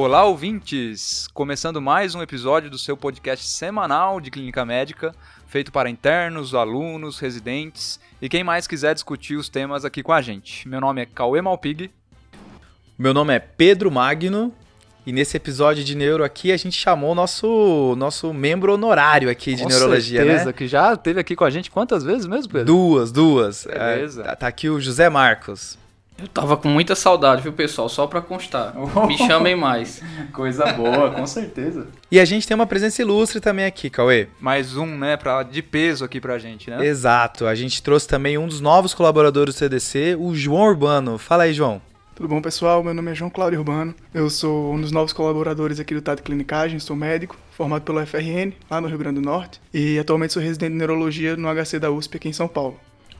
Olá, ouvintes! Começando mais um episódio do seu podcast semanal de clínica médica, feito para internos, alunos, residentes e quem mais quiser discutir os temas aqui com a gente. Meu nome é Cauê Malpig. Meu nome é Pedro Magno e nesse episódio de neuro aqui a gente chamou nosso nosso membro honorário aqui de com neurologia, certeza, né? que já esteve aqui com a gente quantas vezes mesmo, Pedro? Duas, duas. Beleza. É, tá aqui o José Marcos. Eu tava com muita saudade, viu, pessoal? Só pra constar. Me chamem mais. Coisa boa, com certeza. E a gente tem uma presença ilustre também aqui, Cauê. Mais um, né, pra, de peso aqui pra gente, né? Exato. A gente trouxe também um dos novos colaboradores do CDC, o João Urbano. Fala aí, João. Tudo bom, pessoal? Meu nome é João Cláudio Urbano. Eu sou um dos novos colaboradores aqui do TAD Clinicagem, sou médico, formado pelo FRN, lá no Rio Grande do Norte, e atualmente sou residente de neurologia no HC da USP aqui em São Paulo.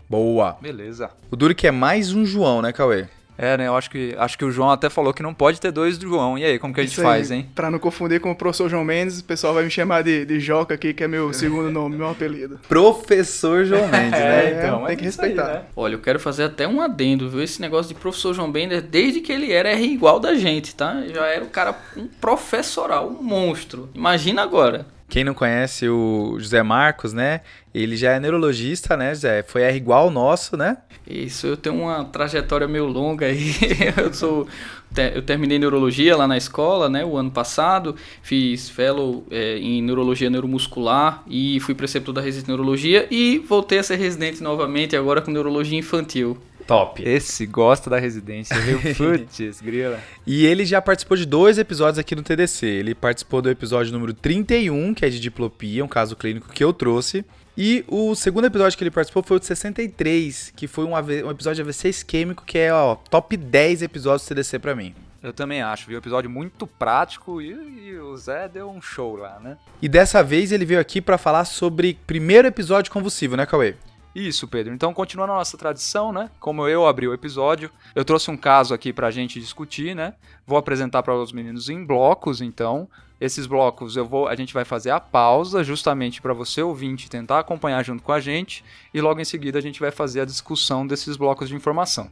Boa. Beleza. O duro que é mais um João, né, Cauê? É, né, eu acho que, acho que o João até falou que não pode ter dois do João. E aí, como que a gente Isso aí, faz, hein? Pra não confundir com o professor João Mendes, o pessoal vai me chamar de, de Joca aqui, que é meu segundo nome, meu apelido. Professor João Mendes, né? É, tem é que isso aí, respeitar. né? Olha, eu quero fazer até um adendo, viu? Esse negócio de professor João Bender, desde que ele era, era igual da gente, tá? Já era o cara, um professoral, um monstro. Imagina agora. Quem não conhece o José Marcos, né? Ele já é neurologista, né, José? Foi R igual ao nosso, né? Isso, eu tenho uma trajetória meio longa aí. eu sou. Eu terminei neurologia lá na escola, né? O ano passado. Fiz fellow é, em neurologia neuromuscular e fui preceptor da residência de neurologia. E voltei a ser residente novamente, agora com neurologia infantil. Top. Esse gosta da residência, viu? Putz, grila. E ele já participou de dois episódios aqui no TDC. Ele participou do episódio número 31, que é de diplopia, um caso clínico que eu trouxe. E o segundo episódio que ele participou foi o de 63, que foi um, um episódio de AVC isquêmico, que é, ó, top 10 episódios do TDC pra mim. Eu também acho, viu? Episódio muito prático e, e o Zé deu um show lá, né? E dessa vez ele veio aqui pra falar sobre primeiro episódio convulsivo, né, Cauê? Isso, Pedro. Então, continuando a nossa tradição, né? Como eu abri o episódio, eu trouxe um caso aqui pra gente discutir, né? Vou apresentar para os meninos em blocos, então. Esses blocos eu vou, a gente vai fazer a pausa justamente para você ouvinte tentar acompanhar junto com a gente e logo em seguida a gente vai fazer a discussão desses blocos de informação.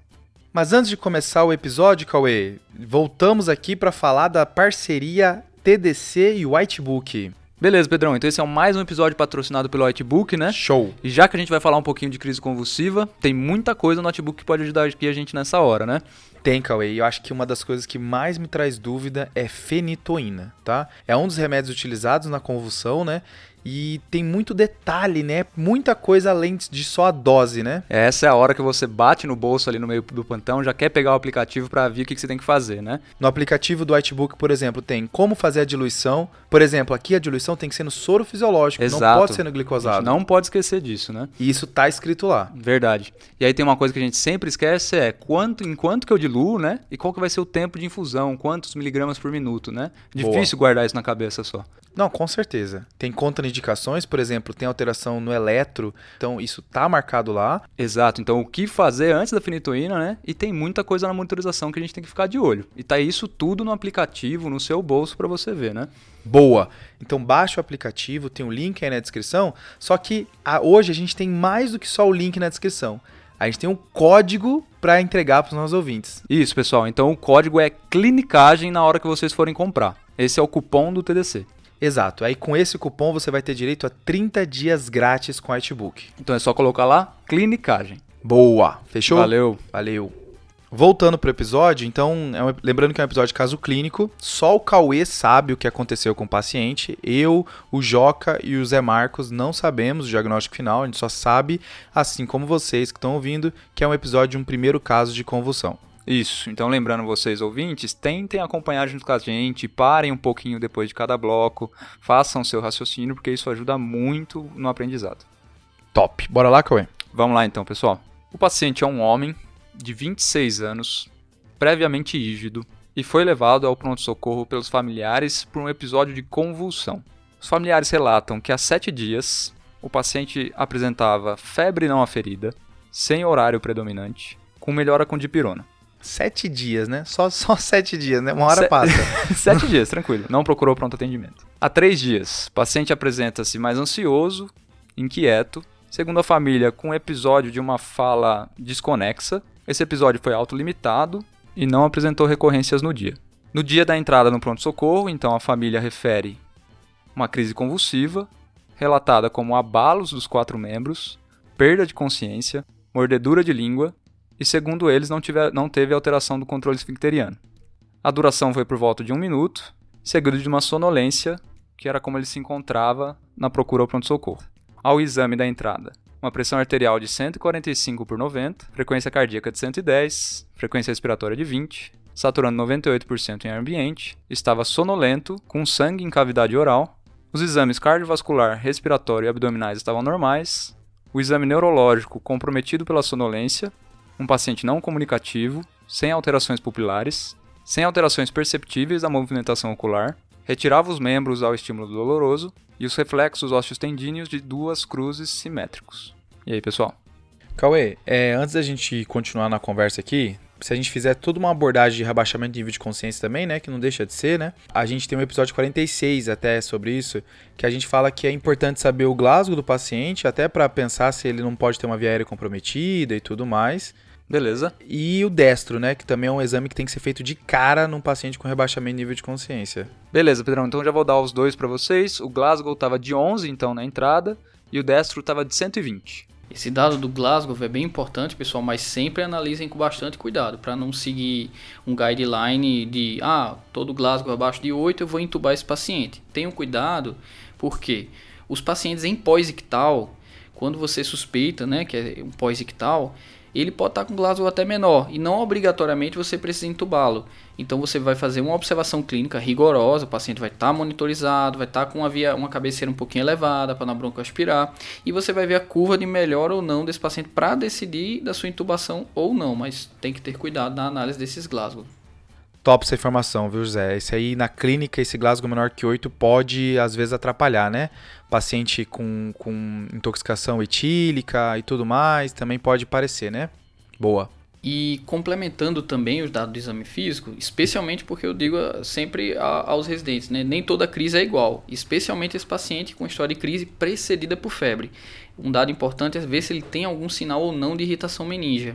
Mas antes de começar o episódio, Cauê, voltamos aqui pra falar da parceria TDC e Whitebook. Beleza, Pedrão. Então esse é mais um episódio patrocinado pelo Whitebook, né? Show! E já que a gente vai falar um pouquinho de crise convulsiva, tem muita coisa no notebook que pode ajudar aqui a gente nessa hora, né? Tem, Cauê. E eu acho que uma das coisas que mais me traz dúvida é fenitoína, tá? É um dos remédios utilizados na convulsão, né? E tem muito detalhe, né? Muita coisa além de só a dose, né? Essa é a hora que você bate no bolso ali no meio do pantão, já quer pegar o aplicativo pra ver o que, que você tem que fazer, né? No aplicativo do Whitebook, por exemplo, tem como fazer a diluição. Por exemplo, aqui a diluição tem que ser no soro fisiológico, não Exato. pode ser no glicosado. não pode esquecer disso, né? E isso tá escrito lá. Verdade. E aí tem uma coisa que a gente sempre esquece é quanto, em quanto que eu diluo, né? E qual que vai ser o tempo de infusão, quantos miligramas por minuto, né? Boa. Difícil guardar isso na cabeça só. Não, com certeza. Tem contraindicações, por exemplo, tem alteração no eletro, então isso tá marcado lá. Exato. Então, o que fazer antes da fenitoína, né? E tem muita coisa na monitorização que a gente tem que ficar de olho. E tá isso tudo no aplicativo, no seu bolso pra você ver, né? Boa. Então baixa o aplicativo, tem o link aí na descrição. Só que a- hoje a gente tem mais do que só o link na descrição. A gente tem um código para entregar para os nossos ouvintes. Isso, pessoal. Então, o código é clinicagem na hora que vocês forem comprar. Esse é o cupom do TDC. Exato. Aí com esse cupom você vai ter direito a 30 dias grátis com o Artbook. Então é só colocar lá clinicagem. Boa. Fechou? Valeu. Valeu. Voltando pro episódio, então, é um- lembrando que é um episódio de caso clínico, só o Cauê sabe o que aconteceu com o paciente, eu, o Joca e o Zé Marcos não sabemos o diagnóstico final, a gente só sabe, assim como vocês que estão ouvindo, que é um episódio de um primeiro caso de convulsão. Isso. Então, lembrando vocês, ouvintes, tentem acompanhar junto com a gente, parem um pouquinho depois de cada bloco, façam seu raciocínio, porque isso ajuda muito no aprendizado. Top. Bora lá, Cauê? Vamos lá então, pessoal. O paciente é um homem de 26 anos, previamente rígido, e foi levado ao pronto-socorro pelos familiares por um episódio de convulsão. Os familiares relatam que há sete dias o paciente apresentava febre não aferida, sem horário predominante, com melhora com dipirona. Sete dias, né? Só, só sete dias, né? Uma hora Se- passa. Sete dias, tranquilo. Não procurou pronto atendimento. Há três dias, o paciente apresenta-se mais ansioso, inquieto, segundo a família, com um episódio de uma fala desconexa. Esse episódio foi autolimitado e não apresentou recorrências no dia. No dia da entrada no pronto-socorro, então a família refere uma crise convulsiva, relatada como abalos dos quatro membros, perda de consciência, mordedura de língua e, segundo eles, não, tiver, não teve alteração do controle esfincteriano. A duração foi por volta de um minuto, seguido de uma sonolência, que era como ele se encontrava na procura ao pronto-socorro. Ao exame da entrada, uma pressão arterial de 145 por 90, frequência cardíaca de 110, frequência respiratória de 20, saturando 98% em ambiente, estava sonolento, com sangue em cavidade oral. Os exames cardiovascular, respiratório e abdominais estavam normais. O exame neurológico comprometido pela sonolência, um paciente não comunicativo, sem alterações pupilares, sem alterações perceptíveis da movimentação ocular, retirava os membros ao estímulo doloroso e os reflexos ósseos tendíneos de duas cruzes simétricos. E aí, pessoal? Cauê, é, antes da gente continuar na conversa aqui, se a gente fizer toda uma abordagem de rebaixamento de nível de consciência também, né, que não deixa de ser, né? A gente tem um episódio 46 até sobre isso, que a gente fala que é importante saber o Glasgow do paciente, até para pensar se ele não pode ter uma via aérea comprometida e tudo mais. Beleza. E o destro, né, que também é um exame que tem que ser feito de cara num paciente com rebaixamento de nível de consciência. Beleza, Pedrão, então já vou dar os dois para vocês. O Glasgow tava de 11 então na entrada e o destro tava de 120. Esse dado do Glasgow é bem importante, pessoal, mas sempre analisem com bastante cuidado para não seguir um guideline de ah, todo Glasgow abaixo de 8 eu vou entubar esse paciente. Tenham cuidado, porque os pacientes em pós-ictal, quando você suspeita, né, que é um pós-ictal, ele pode estar com Glasgow até menor e não obrigatoriamente você precisa entubá-lo. Então você vai fazer uma observação clínica rigorosa, o paciente vai estar monitorizado, vai estar com uma, via, uma cabeceira um pouquinho elevada para na bronca aspirar e você vai ver a curva de melhor ou não desse paciente para decidir da sua intubação ou não, mas tem que ter cuidado na análise desses Glasgow. Top essa informação, viu, José? Esse aí na clínica, esse Glasgow menor que 8 pode às vezes atrapalhar, né? Paciente com, com intoxicação etílica e tudo mais, também pode parecer, né? Boa. E complementando também os dados do exame físico, especialmente porque eu digo sempre aos residentes, né? nem toda crise é igual, especialmente esse paciente com história de crise precedida por febre. Um dado importante é ver se ele tem algum sinal ou não de irritação meníngea.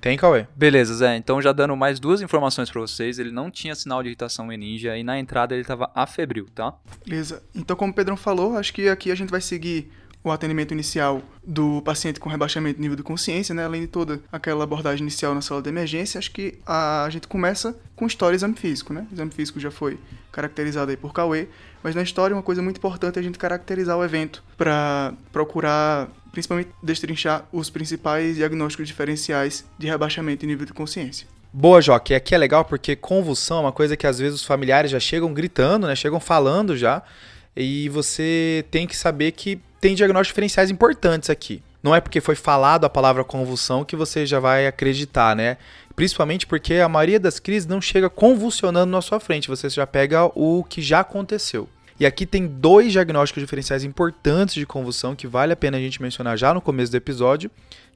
Tem, Cauê? Beleza, Zé. Então, já dando mais duas informações para vocês. Ele não tinha sinal de irritação meningia e na entrada ele estava afebril, tá? Beleza. Então, como o Pedrão falou, acho que aqui a gente vai seguir o atendimento inicial do paciente com rebaixamento de nível de consciência, né? além de toda aquela abordagem inicial na sala de emergência, acho que a, gente começa com história e exame físico. Né? O exame físico já foi caracterizado aí por Cauê, mas na história uma coisa muito importante é a gente caracterizar o evento para procurar principalmente destrinchar os principais diagnósticos diferenciais de rebaixamento de nível de consciência. Boa, Joque. Aqui é legal porque convulsão é uma coisa que às vezes os familiares já chegam gritando, né? Chegam falando já. E você tem que saber que tem diagnósticos diferenciais importantes aqui. Não é porque foi falado a palavra convulsão que você já vai acreditar, né? Principalmente porque a maioria das crises não chega convulsionando na sua frente, você já pega o que já aconteceu. E aqui tem dois diagnósticos diferenciais importantes de convulsão que vale a pena a gente mencionar já no começo do episódio,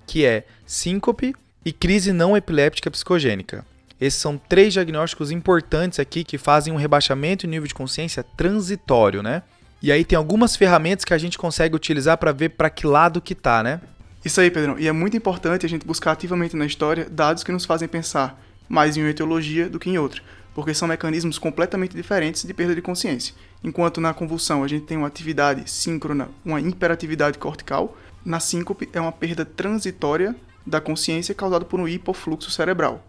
que é síncope e crise não epiléptica psicogênica. Esses são três diagnósticos importantes aqui que fazem um rebaixamento de nível de consciência transitório, né? E aí tem algumas ferramentas que a gente consegue utilizar para ver para que lado que tá, né? Isso aí, Pedrão. E é muito importante a gente buscar ativamente na história dados que nos fazem pensar mais em uma etiologia do que em outra porque são mecanismos completamente diferentes de perda de consciência. Enquanto na convulsão a gente tem uma atividade síncrona, uma hiperatividade cortical, na síncope é uma perda transitória da consciência causada por um hipofluxo cerebral.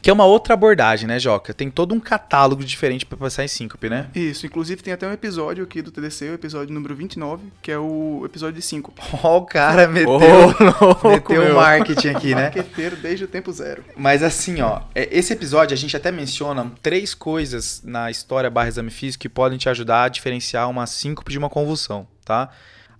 Que é uma outra abordagem, né, Joca? Tem todo um catálogo diferente para passar em síncope, né? Isso, inclusive tem até um episódio aqui do TDC, o episódio número 29, que é o episódio de síncope. Ó, oh, o cara meteu, oh, meteu o marketing aqui, né? Marqueteiro desde o tempo zero. Mas assim, ó, é, esse episódio a gente até menciona três coisas na história barra exame físico que podem te ajudar a diferenciar uma síncope de uma convulsão, tá?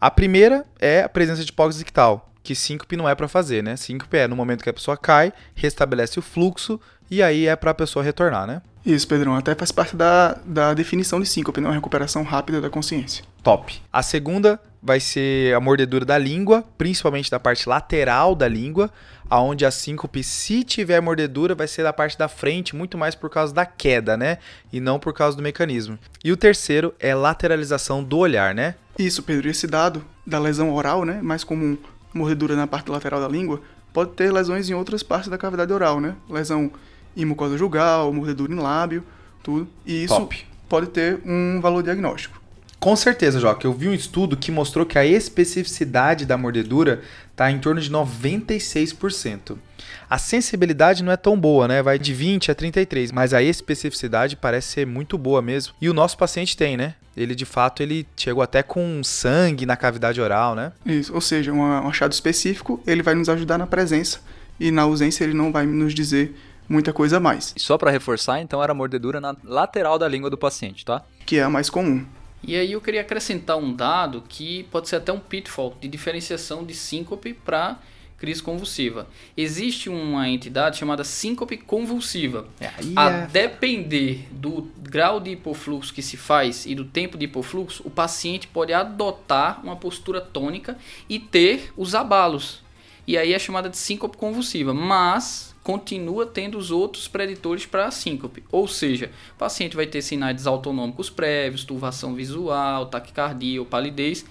A primeira é a presença de hipóxia ictal, que síncope não é para fazer, né? Síncope é no momento que a pessoa cai, restabelece o fluxo e aí é para a pessoa retornar, né? Isso, Pedrão, até faz parte da, da definição de síncope, não? Né? Uma recuperação rápida da consciência. Top. A segunda vai ser a mordedura da língua, principalmente da parte lateral da língua, aonde a síncope, se tiver mordedura, vai ser da parte da frente, muito mais por causa da queda, né? E não por causa do mecanismo. E o terceiro é lateralização do olhar, né? Isso, Pedro. Esse dado da lesão oral, né? Mais comum mordedura na parte lateral da língua, pode ter lesões em outras partes da cavidade oral, né? Lesão em mucosa jugal, mordedura em lábio, tudo. E isso Top. pode ter um valor diagnóstico. Com certeza, Joca. Eu vi um estudo que mostrou que a especificidade da mordedura está em torno de 96%. A sensibilidade não é tão boa, né? Vai de 20 a 33, mas a especificidade parece ser muito boa mesmo. E o nosso paciente tem, né? Ele de fato ele chegou até com sangue na cavidade oral, né? Isso, ou seja, um achado específico, ele vai nos ajudar na presença e na ausência ele não vai nos dizer muita coisa a mais, E só pra reforçar, então era a mordedura na lateral da língua do paciente, tá? que é a mais comum. E aí eu queria acrescentar um dado que pode ser até um pitfall de diferenciação de síncope para crise convulsiva. Existe uma entidade chamada síncope convulsiva. Aí A é- depender do grau de hipofluxo que se faz e do tempo de hipofluxo, o paciente pode adotar uma postura tônica e ter os abalos. E aí é chamada de síncope convulsiva, mas continua tendo os outros preditores para a síncope. Ou seja, o paciente vai ter sinais autonômicos prévios, turvação visual, taquicardia ou palidez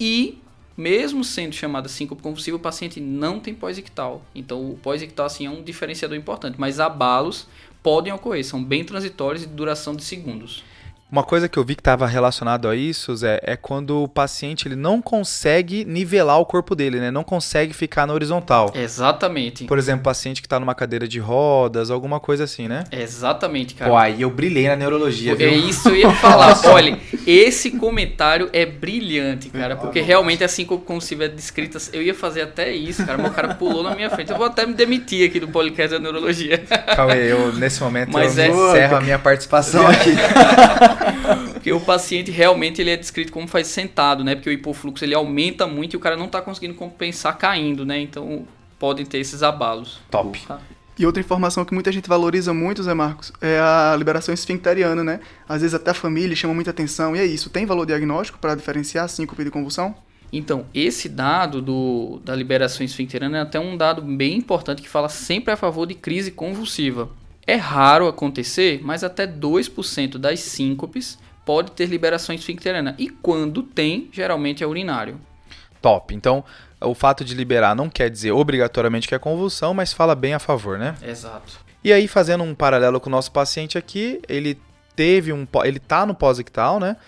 e mesmo sendo chamada síncope convulsiva, o paciente não tem pós-ictal. Então, o pós-ictal assim, é um diferenciador importante, mas abalos podem ocorrer, são bem transitórios e de duração de segundos. Uma coisa que eu vi que estava relacionado a isso, Zé, é quando o paciente ele não consegue nivelar o corpo dele, né? Não consegue ficar na horizontal. Exatamente. Por exemplo, paciente que está numa cadeira de rodas, alguma coisa assim, né? Exatamente, cara. Pô, aí eu brilhei na neurologia, É viu? isso que eu ia falar. Olha, esse comentário é brilhante, cara, porque realmente assim como, se tiver descrita, eu ia fazer até isso, cara, mas o cara pulou na minha frente. Eu vou até me demitir aqui do podcast da neurologia. Cauê, eu, nesse momento Mas eu é- encerro a minha participação aqui. Porque o paciente realmente ele é descrito como faz sentado, né? Porque o hipofluxo ele aumenta muito e o cara não tá conseguindo compensar caindo, né? Então podem ter esses abalos. Top. Tá? E outra informação que muita gente valoriza muito, Zé Marcos, é a liberação esfincteriana, né? Às vezes até a família chama muita atenção. E é isso, tem valor diagnóstico para diferenciar síncope de convulsão? Então, esse dado do, da liberação esfincteriana é até um dado bem importante que fala sempre a favor de crise convulsiva. É raro acontecer, mas até 2% das síncopes pode ter liberação esfincteriana. E quando tem, geralmente é urinário. Top. Então, o fato de liberar não quer dizer obrigatoriamente que é convulsão, mas fala bem a favor, né? Exato. E aí, fazendo um paralelo com o nosso paciente aqui, ele teve um. Ele tá no pós-ictal, né?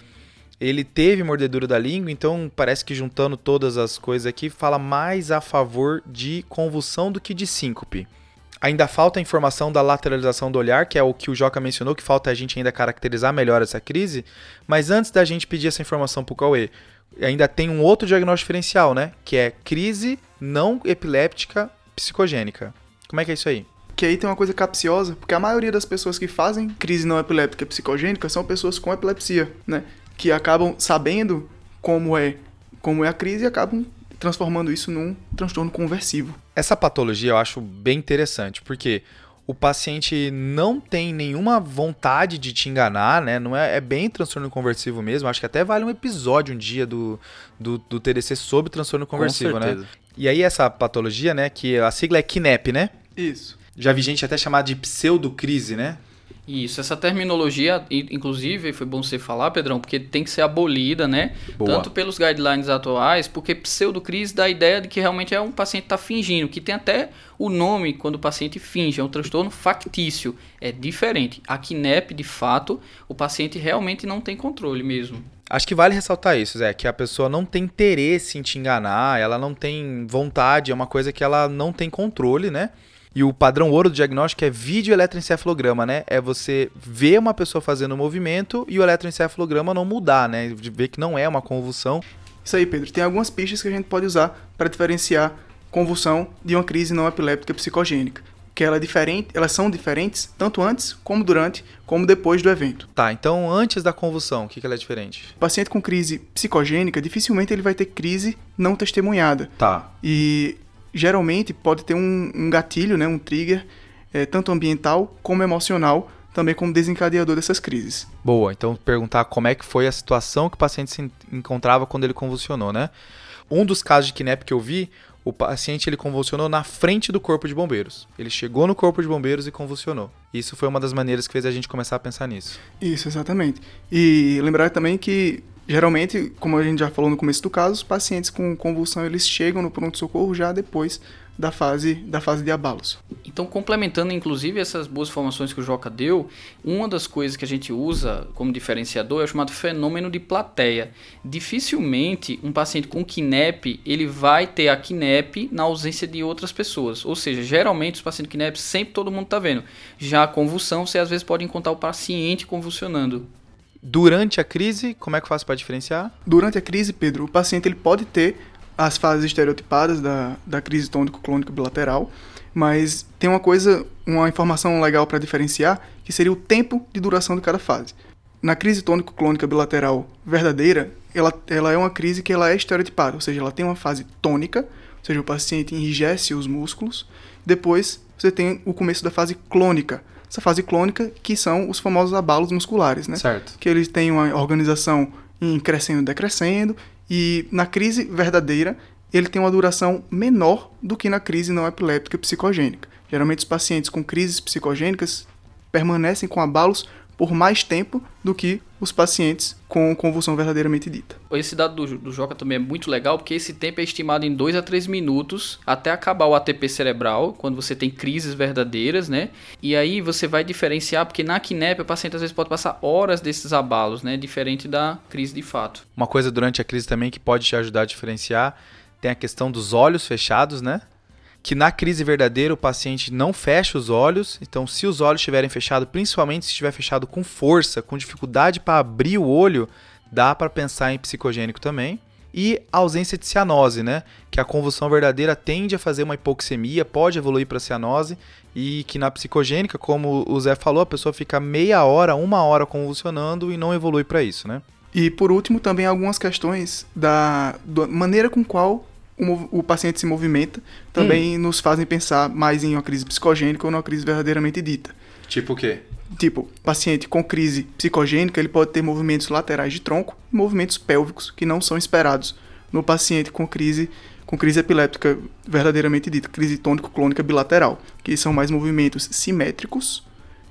Ele teve mordedura da língua, então parece que juntando todas as coisas aqui, fala mais a favor de convulsão do que de síncope. Ainda falta a informação da lateralização do olhar, que é o que o Joca mencionou, que falta a gente ainda caracterizar melhor essa crise. Mas antes da gente pedir essa informação pro Cauê, ainda tem um outro diagnóstico diferencial, né? Que é crise não epiléptica psicogênica. Como é que é isso aí? Que aí tem uma coisa capciosa, porque a maioria das pessoas que fazem crise não epiléptica psicogênica são pessoas com epilepsia, né? Que acabam sabendo como é, como é a crise e acabam transformando isso num transtorno conversivo. Essa patologia eu acho bem interessante, porque o paciente não tem nenhuma vontade de te enganar, né? Não é, é bem transtorno conversivo mesmo. Acho que até vale um episódio um dia do, do, do TDC sobre transtorno conversivo, né? certeza. E aí essa patologia, né? Que a sigla é KNEP, né? Isso. Já vi gente até chamar de pseudocrise, né? Isso, essa terminologia, inclusive, foi bom você falar, Pedrão, porque tem que ser abolida, né? Boa. Tanto pelos guidelines atuais, porque pseudocrise dá a ideia de que realmente é um paciente que está fingindo, que tem até o nome quando o paciente finge, é um transtorno factício. É diferente. A KNEP, de fato, o paciente realmente não tem controle mesmo. Acho que vale ressaltar isso, Zé, que a pessoa não tem interesse em te enganar, ela não tem vontade, é uma coisa que ela não tem controle, né? E o padrão ouro do diagnóstico é vídeo eletroencefalograma, né? É você ver uma pessoa fazendo um movimento e o eletroencefalograma não mudar, né? De ver que não é uma convulsão. Isso aí, Pedro. Tem algumas pistas que a gente pode usar para diferenciar convulsão de uma crise não epiléptica psicogênica. Que ela é diferente, elas são diferentes tanto antes, como durante, como depois do evento. Tá, então antes da convulsão, o que, que ela é diferente? O paciente com crise psicogênica, dificilmente ele vai ter crise não testemunhada. Tá. E geralmente pode ter um, um gatilho, né, um trigger, eh, tanto ambiental como emocional, também como desencadeador dessas crises. Boa, então perguntar como é que foi a situação que o paciente se en- encontrava quando ele convulsionou, né? Um dos casos de KNEP que eu vi, o paciente ele convulsionou na frente do corpo de bombeiros. Ele chegou no corpo de bombeiros e convulsionou. Isso foi uma das maneiras que fez a gente começar a pensar nisso. Isso, exatamente. E lembrar também que Geralmente, como a gente já falou no começo do caso, os pacientes com convulsão eles chegam no pronto-socorro já depois da fase, da fase de abalos. Então, complementando inclusive essas boas informações que o Joca deu, uma das coisas que a gente usa como diferenciador é o chamado fenômeno de plateia. Dificilmente um paciente com KNEP ele vai ter a KNEP na ausência de outras pessoas. Ou seja, geralmente os pacientes KNEP sempre todo mundo está vendo. Já a convulsão, você às vezes pode encontrar o paciente convulsionando. Durante a crise, como é que eu faço para diferenciar? Durante a crise, Pedro, o paciente ele pode ter as fases estereotipadas da, da crise tônico-clônica bilateral, mas tem uma coisa, uma informação legal para diferenciar, que seria o tempo de duração de cada fase. Na crise tônico-clônica bilateral verdadeira, ela, ela é uma crise que ela é estereotipada, ou seja, ela tem uma fase tônica, ou seja, o paciente enrijece os músculos, depois você tem o começo da fase clônica, essa fase clônica que são os famosos abalos musculares, né? Certo. Que eles têm uma organização em crescendo e decrescendo e na crise verdadeira, ele tem uma duração menor do que na crise não epiléptica psicogênica. Geralmente, os pacientes com crises psicogênicas permanecem com abalos por mais tempo do que os pacientes com convulsão verdadeiramente dita. Esse dado do, do Joca também é muito legal, porque esse tempo é estimado em 2 a 3 minutos até acabar o ATP cerebral, quando você tem crises verdadeiras, né? E aí você vai diferenciar, porque na KNEP o paciente às vezes pode passar horas desses abalos, né? Diferente da crise de fato. Uma coisa durante a crise também que pode te ajudar a diferenciar tem a questão dos olhos fechados, né? Que na crise verdadeira o paciente não fecha os olhos. Então, se os olhos estiverem fechados, principalmente se estiver fechado com força, com dificuldade para abrir o olho, dá para pensar em psicogênico também. E ausência de cianose, né? Que a convulsão verdadeira tende a fazer uma hipoxemia, pode evoluir para cianose, e que na psicogênica, como o Zé falou, a pessoa fica meia hora, uma hora convulsionando e não evolui para isso, né? E por último, também algumas questões da, da maneira com qual o, o paciente se movimenta também hum. nos fazem pensar mais em uma crise psicogênica ou numa crise verdadeiramente dita. Tipo o quê? Tipo, paciente com crise psicogênica, ele pode ter movimentos laterais de tronco e movimentos pélvicos que não são esperados no paciente com crise com crise epiléptica verdadeiramente dita, crise tônico-clônica bilateral, que são mais movimentos simétricos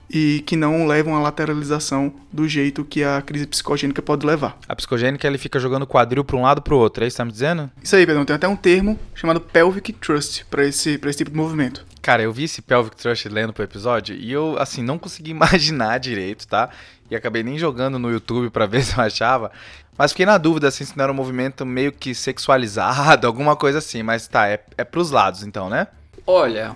e que não levam à lateralização do jeito que a crise psicogênica pode levar. A psicogênica ele fica jogando quadril para um lado para o outro, é isso que tá me dizendo? Isso aí, Pedro. Tem até um termo chamado pelvic thrust para esse, esse tipo de movimento. Cara, eu vi esse pelvic thrust lendo pro episódio e eu, assim, não consegui imaginar direito, tá? E acabei nem jogando no YouTube para ver se eu achava. Mas fiquei na dúvida assim, se não era um movimento meio que sexualizado, alguma coisa assim. Mas tá, é, é pros lados então, né? Olha,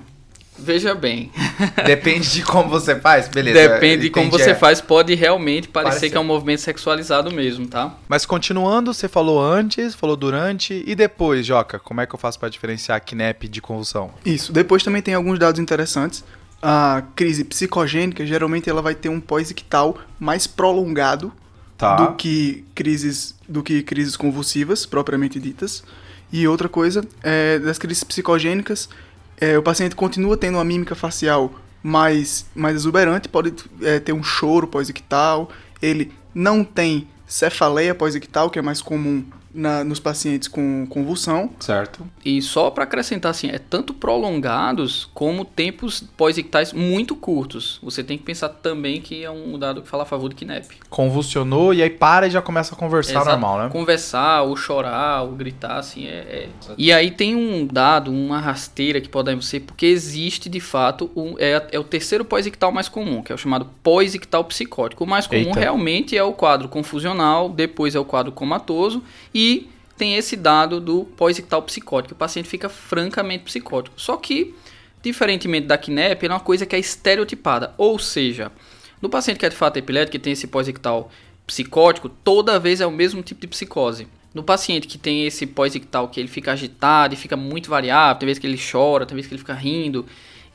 Veja bem. Depende de como você faz, beleza. Depende de como você é. faz, pode realmente parecer Parece. que é um movimento sexualizado mesmo, tá? Mas continuando, você falou antes, falou durante e depois, Joca, como é que eu faço para diferenciar KNEP de convulsão? Isso, depois também tem alguns dados interessantes. A crise psicogênica, geralmente ela vai ter um pós-ictal mais prolongado tá. do que crises do que crises convulsivas propriamente ditas. E outra coisa, é, das crises psicogênicas, é, o paciente continua tendo uma mímica facial mais, mais exuberante, pode é, ter um choro pós-ictal, ele não tem cefaleia pós-ictal, que é mais comum na, nos pacientes com convulsão. Certo. E só para acrescentar assim, é tanto prolongados como tempos pós-ictais muito curtos. Você tem que pensar também que é um dado que fala a favor do KNEP. Convulsionou e aí para e já começa a conversar Exato. normal, né? Conversar, ou chorar, ou gritar, assim, é, é... E aí tem um dado, uma rasteira que pode ser, porque existe de fato, um, é, é o terceiro pós-ictal mais comum, que é o chamado pós-ictal psicótico. O mais comum Eita. realmente é o quadro confusional, depois é o quadro comatoso e e tem esse dado do pós-ictal psicótico. O paciente fica francamente psicótico. Só que, diferentemente da KNEP, é uma coisa que é estereotipada. Ou seja, no paciente que é de fato epilético, que tem esse pós-ictal psicótico, toda vez é o mesmo tipo de psicose. No paciente que tem esse pós-ictal que ele fica agitado e fica muito variável, tem vezes que ele chora, tem vezes que ele fica rindo,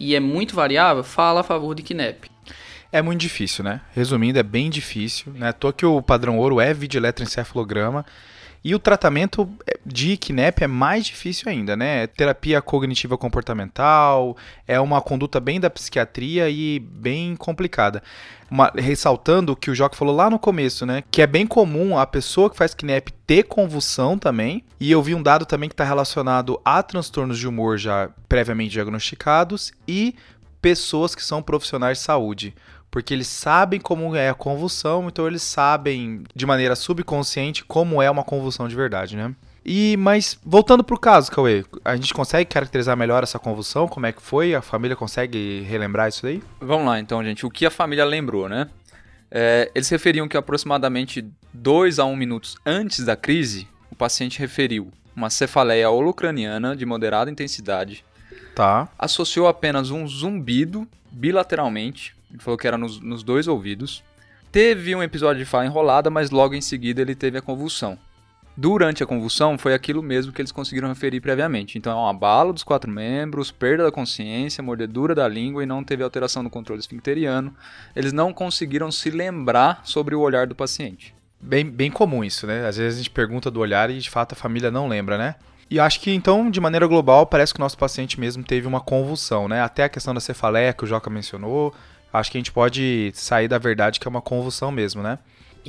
e é muito variável, fala a favor de KNEP. É muito difícil, né? Resumindo, é bem difícil. Né? Que o padrão ouro é vídeo eletroencefalograma. E o tratamento de KNEP é mais difícil ainda, né? É terapia cognitiva comportamental, é uma conduta bem da psiquiatria e bem complicada. Uma, ressaltando o que o Joca falou lá no começo, né? Que é bem comum a pessoa que faz KNEP ter convulsão também. E eu vi um dado também que está relacionado a transtornos de humor já previamente diagnosticados e pessoas que são profissionais de saúde. Porque eles sabem como é a convulsão, então eles sabem de maneira subconsciente como é uma convulsão de verdade, né? E mas voltando pro caso, Cauê, a gente consegue caracterizar melhor essa convulsão? Como é que foi? A família consegue relembrar isso daí? Vamos lá, então, gente. O que a família lembrou, né? É, eles referiam que aproximadamente 2 a 1 um minutos antes da crise, o paciente referiu uma cefaleia holocraniana de moderada intensidade. Tá. Associou apenas um zumbido bilateralmente. Ele falou que era nos, nos dois ouvidos. Teve um episódio de fala enrolada, mas logo em seguida ele teve a convulsão. Durante a convulsão, foi aquilo mesmo que eles conseguiram referir previamente. Então, é um abalo dos quatro membros, perda da consciência, mordedura da língua e não teve alteração no controle esfincteriano. Eles não conseguiram se lembrar sobre o olhar do paciente. Bem, bem comum isso, né? Às vezes a gente pergunta do olhar e de fato a família não lembra, né? E acho que então, de maneira global, parece que o nosso paciente mesmo teve uma convulsão, né? Até a questão da cefaleia que o Joca mencionou, acho que a gente pode sair da verdade que é uma convulsão mesmo, né?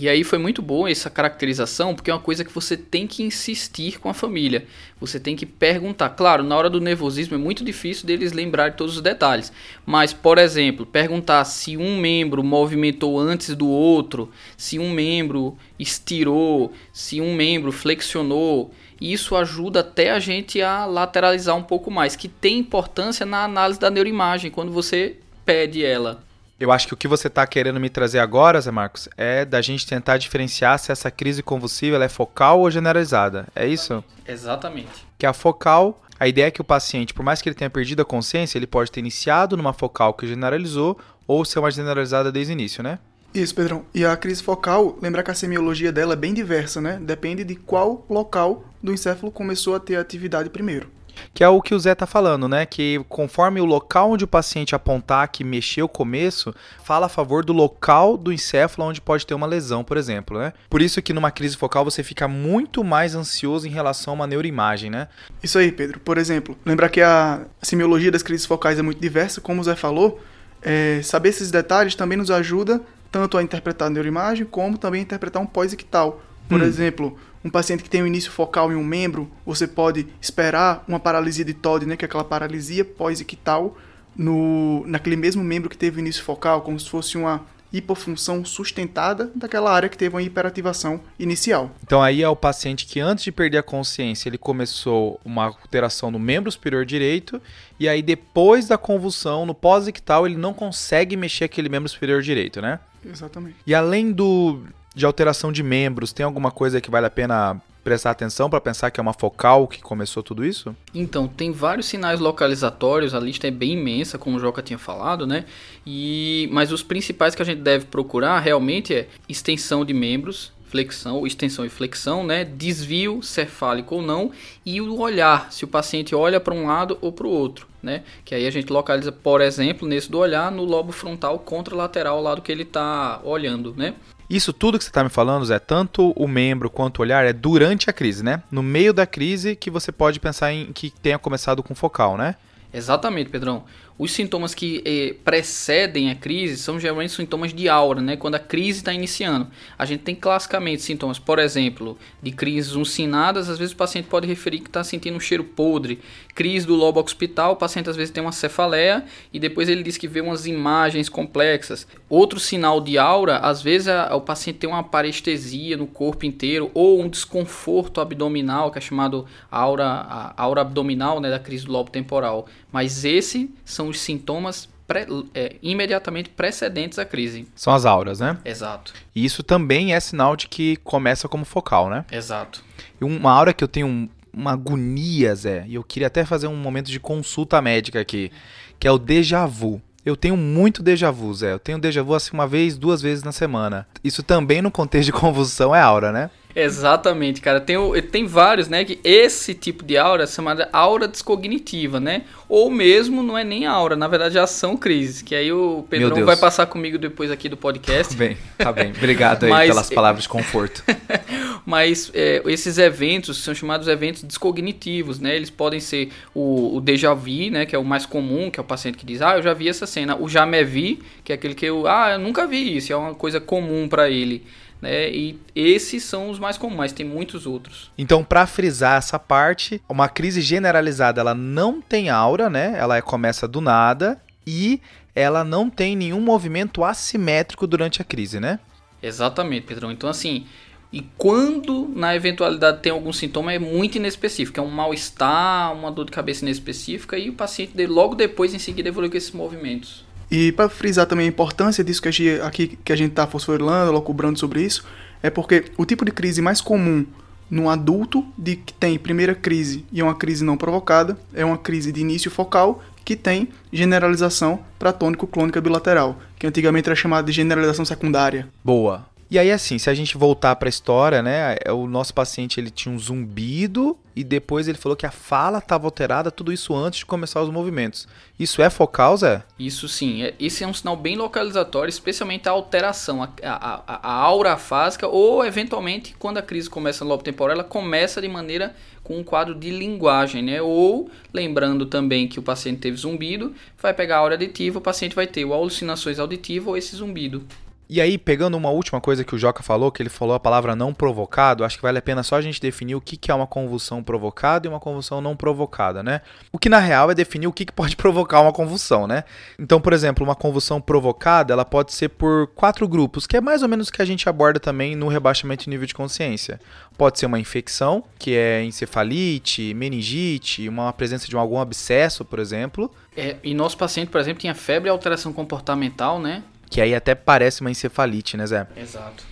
E aí foi muito boa essa caracterização, porque é uma coisa que você tem que insistir com a família. Você tem que perguntar. Claro, na hora do nervosismo é muito difícil deles lembrar todos os detalhes. Mas, por exemplo, perguntar se um membro movimentou antes do outro, se um membro estirou, se um membro flexionou. Isso ajuda até a gente a lateralizar um pouco mais, que tem importância na análise da neuroimagem, quando você pede ela. Eu acho que o que você está querendo me trazer agora, Zé Marcos, é da gente tentar diferenciar se essa crise convulsiva é focal ou generalizada. É isso? Exatamente. Que a focal, a ideia é que o paciente, por mais que ele tenha perdido a consciência, ele pode ter iniciado numa focal que generalizou ou ser uma generalizada desde o início, né? Isso, Pedrão. E a crise focal, lembrar que a semiologia dela é bem diversa, né? Depende de qual local do encéfalo começou a ter atividade primeiro. Que é o que o Zé tá falando, né? Que conforme o local onde o paciente apontar que mexeu o começo, fala a favor do local do encéfalo onde pode ter uma lesão, por exemplo, né? Por isso que numa crise focal você fica muito mais ansioso em relação a uma neuroimagem, né? Isso aí, Pedro. Por exemplo, lembrar que a semiologia das crises focais é muito diversa, como o Zé falou. É, saber esses detalhes também nos ajuda tanto a interpretar a neuroimagem como também a interpretar um pós-ictal. Por hum. exemplo, um paciente que tem um início focal em um membro, você pode esperar uma paralisia de Todd, né, que é aquela paralisia pós-ictal, no, naquele mesmo membro que teve o início focal, como se fosse uma hipofunção sustentada daquela área que teve uma hiperativação inicial. Então aí é o paciente que antes de perder a consciência, ele começou uma alteração no membro superior direito e aí depois da convulsão, no pós-ictal, ele não consegue mexer aquele membro superior direito, né? Exatamente. E além do de alteração de membros, tem alguma coisa que vale a pena prestar atenção para pensar que é uma focal que começou tudo isso? Então, tem vários sinais localizatórios, a lista é bem imensa, como o Joca tinha falado, né? E mas os principais que a gente deve procurar realmente é extensão de membros, flexão, extensão e flexão, né? Desvio cefálico ou não e o olhar, se o paciente olha para um lado ou para o outro, né? Que aí a gente localiza, por exemplo, nesse do olhar no lobo frontal contralateral, o lado que ele está olhando, né? Isso tudo que você está me falando, é tanto o membro quanto o olhar, é durante a crise, né? No meio da crise que você pode pensar em que tenha começado com focal, né? Exatamente, Pedrão. Os sintomas que eh, precedem a crise são geralmente sintomas de aura, né? Quando a crise está iniciando. A gente tem classicamente sintomas, por exemplo, de crises uncinadas, às vezes o paciente pode referir que está sentindo um cheiro podre. Crise do lobo occipital, o paciente às vezes tem uma cefaleia e depois ele diz que vê umas imagens complexas. Outro sinal de aura, às vezes a, o paciente tem uma parestesia no corpo inteiro ou um desconforto abdominal, que é chamado aura, aura abdominal, né, da crise do lobo temporal. Mas esses são os sintomas Pre, é, imediatamente precedentes à crise. São as auras, né? Exato. E isso também é sinal de que começa como focal, né? Exato. E uma aura que eu tenho uma agonia, Zé, e eu queria até fazer um momento de consulta médica aqui, que é o déjà vu. Eu tenho muito déjà vu, Zé. Eu tenho déjà vu assim uma vez, duas vezes na semana. Isso também no contexto de convulsão é aura, né? Exatamente, cara. Tem, tem vários, né? Que esse tipo de aura é chamada aura descognitiva, né? Ou mesmo não é nem aura, na verdade é ação crise. Que aí o Pedrão vai passar comigo depois aqui do podcast. Tá bem, tá bem. Obrigado aí Mas, pelas palavras de conforto. Mas é, esses eventos são chamados eventos descognitivos, né? Eles podem ser o, o déjà vu, né? Que é o mais comum, que é o paciente que diz, ah, eu já vi essa cena. O já me vi, que é aquele que eu, ah, eu nunca vi isso, é uma coisa comum para ele. Né? E esses são os mais comuns, mas tem muitos outros. Então, para frisar essa parte, uma crise generalizada, ela não tem aura, né? Ela começa do nada e ela não tem nenhum movimento assimétrico durante a crise, né? Exatamente, Pedrão. Então, assim, e quando, na eventualidade, tem algum sintoma, é muito inespecífico. É um mal-estar, uma dor de cabeça inespecífica, e o paciente, logo depois, em seguida, evolui com esses movimentos. E para frisar também a importância disso que a gente, aqui que a gente está fosforilando, cobrando sobre isso, é porque o tipo de crise mais comum no adulto de que tem primeira crise e é uma crise não provocada é uma crise de início focal que tem generalização para tônico clônica bilateral, que antigamente era chamada de generalização secundária. Boa. E aí, assim, se a gente voltar para a história, né? É, o nosso paciente ele tinha um zumbido e depois ele falou que a fala estava alterada, tudo isso antes de começar os movimentos. Isso é focal, Zé? Isso sim. É, esse é um sinal bem localizatório, especialmente a alteração, a, a, a, aura fásica, ou eventualmente, quando a crise começa no lobo temporal, ela começa de maneira com um quadro de linguagem, né? Ou, lembrando também que o paciente teve zumbido, vai pegar a aura auditiva, o paciente vai ter ou alucinações auditivas ou esse zumbido. E aí, pegando uma última coisa que o Joca falou, que ele falou a palavra não provocado, acho que vale a pena só a gente definir o que, que é uma convulsão provocada e uma convulsão não provocada, né? O que na real é definir o que, que pode provocar uma convulsão, né? Então, por exemplo, uma convulsão provocada, ela pode ser por quatro grupos, que é mais ou menos o que a gente aborda também no rebaixamento de nível de consciência. Pode ser uma infecção, que é encefalite, meningite, uma presença de algum abscesso, por exemplo. É, e nosso paciente, por exemplo, tinha febre e alteração comportamental, né? Que aí até parece uma encefalite, né, Zé? Exato.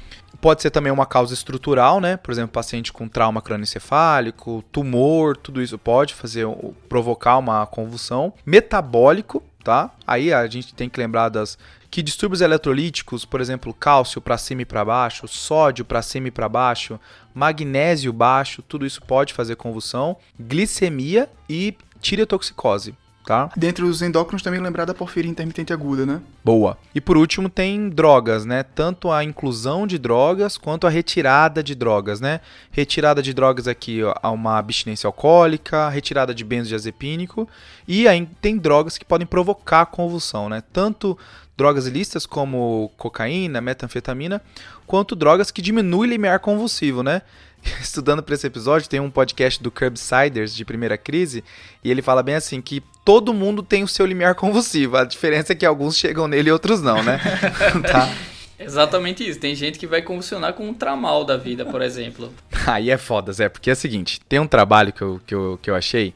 Pode ser também uma causa estrutural, né? Por exemplo, paciente com trauma crânioencefálico, tumor, tudo isso pode fazer provocar uma convulsão. Metabólico, tá? Aí a gente tem que lembrar das que distúrbios eletrolíticos, por exemplo, cálcio para cima e para baixo, sódio para cima e para baixo, magnésio baixo, tudo isso pode fazer convulsão, glicemia e tireotoxicose tá? Dentre os endócrinos também lembrar da porfíria intermitente aguda, né? Boa. E por último tem drogas, né? Tanto a inclusão de drogas quanto a retirada de drogas, né? Retirada de drogas aqui há uma abstinência alcoólica, retirada de benzodiazepínico e aí tem drogas que podem provocar convulsão, né? Tanto drogas ilícitas como cocaína, metanfetamina, quanto drogas que diminuem o limiar convulsivo, né? estudando para esse episódio, tem um podcast do Curbsiders de primeira crise, e ele fala bem assim que todo mundo tem o seu limiar convulsivo. A diferença é que alguns chegam nele e outros não, né? tá. Exatamente isso. Tem gente que vai convulsionar com um tramal da vida, por exemplo. Aí é foda, Zé, porque é o seguinte: tem um trabalho que eu, que, eu, que eu achei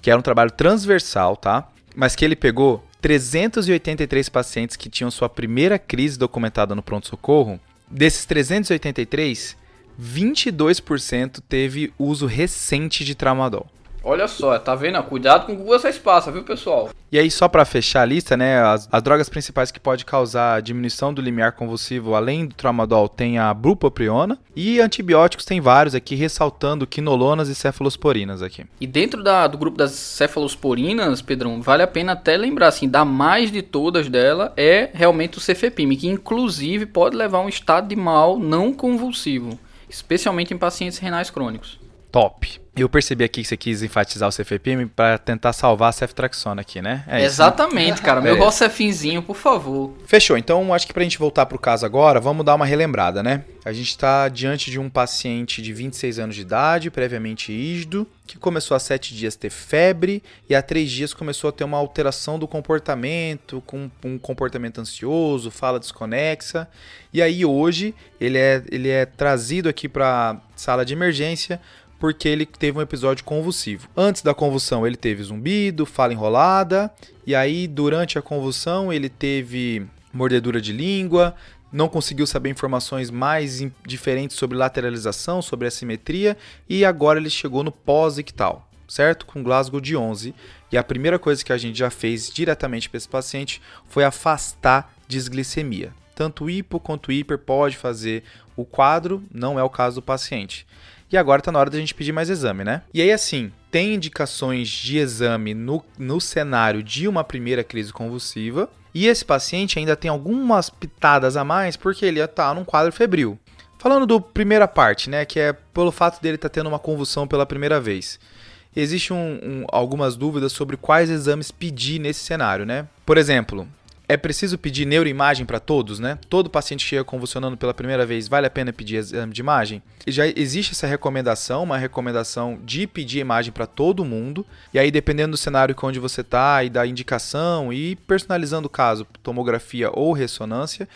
que era um trabalho transversal, tá? Mas que ele pegou 383 pacientes que tinham sua primeira crise documentada no pronto-socorro. Desses 383, 22% teve uso recente de tramadol. Olha só, tá vendo? Cuidado com vocês passam, viu, pessoal? E aí, só para fechar a lista, né? As, as, drogas principais que pode causar diminuição do limiar convulsivo, além do tramadol, tem a bupropiona. E antibióticos tem vários aqui, ressaltando quinolonas e cefalosporinas aqui. E dentro da, do grupo das cefalosporinas, Pedrão, vale a pena até lembrar, assim, da mais de todas dela é realmente o cefepime, que inclusive pode levar a um estado de mal não convulsivo especialmente em pacientes renais crônicos. Top. Eu percebi aqui que você quis enfatizar o CFPM para tentar salvar a ceftraxona aqui, né? É Exatamente, cara. Meu Rocefinzinho, por favor. Fechou. Então, acho que para a gente voltar pro caso agora, vamos dar uma relembrada, né? A gente está diante de um paciente de 26 anos de idade, previamente ígido, que começou há 7 dias a ter febre e há 3 dias começou a ter uma alteração do comportamento, com um comportamento ansioso, fala desconexa. E aí hoje ele é, ele é trazido aqui para sala de emergência porque ele teve um episódio convulsivo. Antes da convulsão, ele teve zumbido, fala enrolada, e aí durante a convulsão ele teve mordedura de língua, não conseguiu saber informações mais diferentes sobre lateralização, sobre assimetria, e agora ele chegou no pós-ictal, certo? Com Glasgow de 11. E a primeira coisa que a gente já fez diretamente para esse paciente foi afastar desglicemia. Tanto hipo quanto hiper pode fazer o quadro, não é o caso do paciente. E agora está na hora da gente pedir mais exame, né? E aí, assim, tem indicações de exame no, no cenário de uma primeira crise convulsiva. E esse paciente ainda tem algumas pitadas a mais porque ele está num quadro febril. Falando do primeira parte, né, que é pelo fato dele estar tá tendo uma convulsão pela primeira vez. Existem um, um, algumas dúvidas sobre quais exames pedir nesse cenário, né? Por exemplo, é preciso pedir neuroimagem para todos, né? Todo paciente que chega convulsionando pela primeira vez, vale a pena pedir exame de imagem? Já existe essa recomendação, uma recomendação de pedir imagem para todo mundo. E aí, dependendo do cenário onde você está e da indicação e personalizando o caso, tomografia ou ressonância.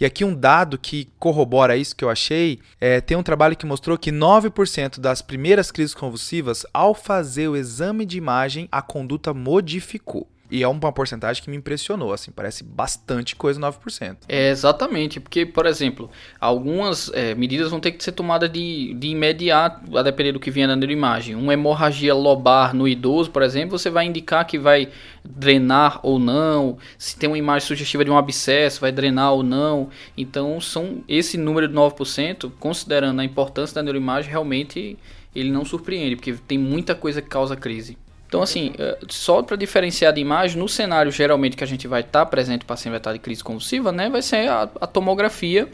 E aqui um dado que corrobora isso que eu achei, é, tem um trabalho que mostrou que 9% das primeiras crises convulsivas, ao fazer o exame de imagem, a conduta modificou. E é uma porcentagem que me impressionou, assim, parece bastante coisa 9%. É, exatamente, porque, por exemplo, algumas é, medidas vão ter que ser tomadas de, de imediato, a depender do que vier na neuroimagem. Uma hemorragia lobar no idoso, por exemplo, você vai indicar que vai drenar ou não, se tem uma imagem sugestiva de um abscesso, vai drenar ou não. Então, são esse número de 9%, considerando a importância da neuroimagem, realmente ele não surpreende, porque tem muita coisa que causa crise. Então, assim, eh, só para diferenciar de imagem, no cenário geralmente que a gente vai estar tá presente, o paciente vai estar de crise convulsiva, né, vai ser a, a tomografia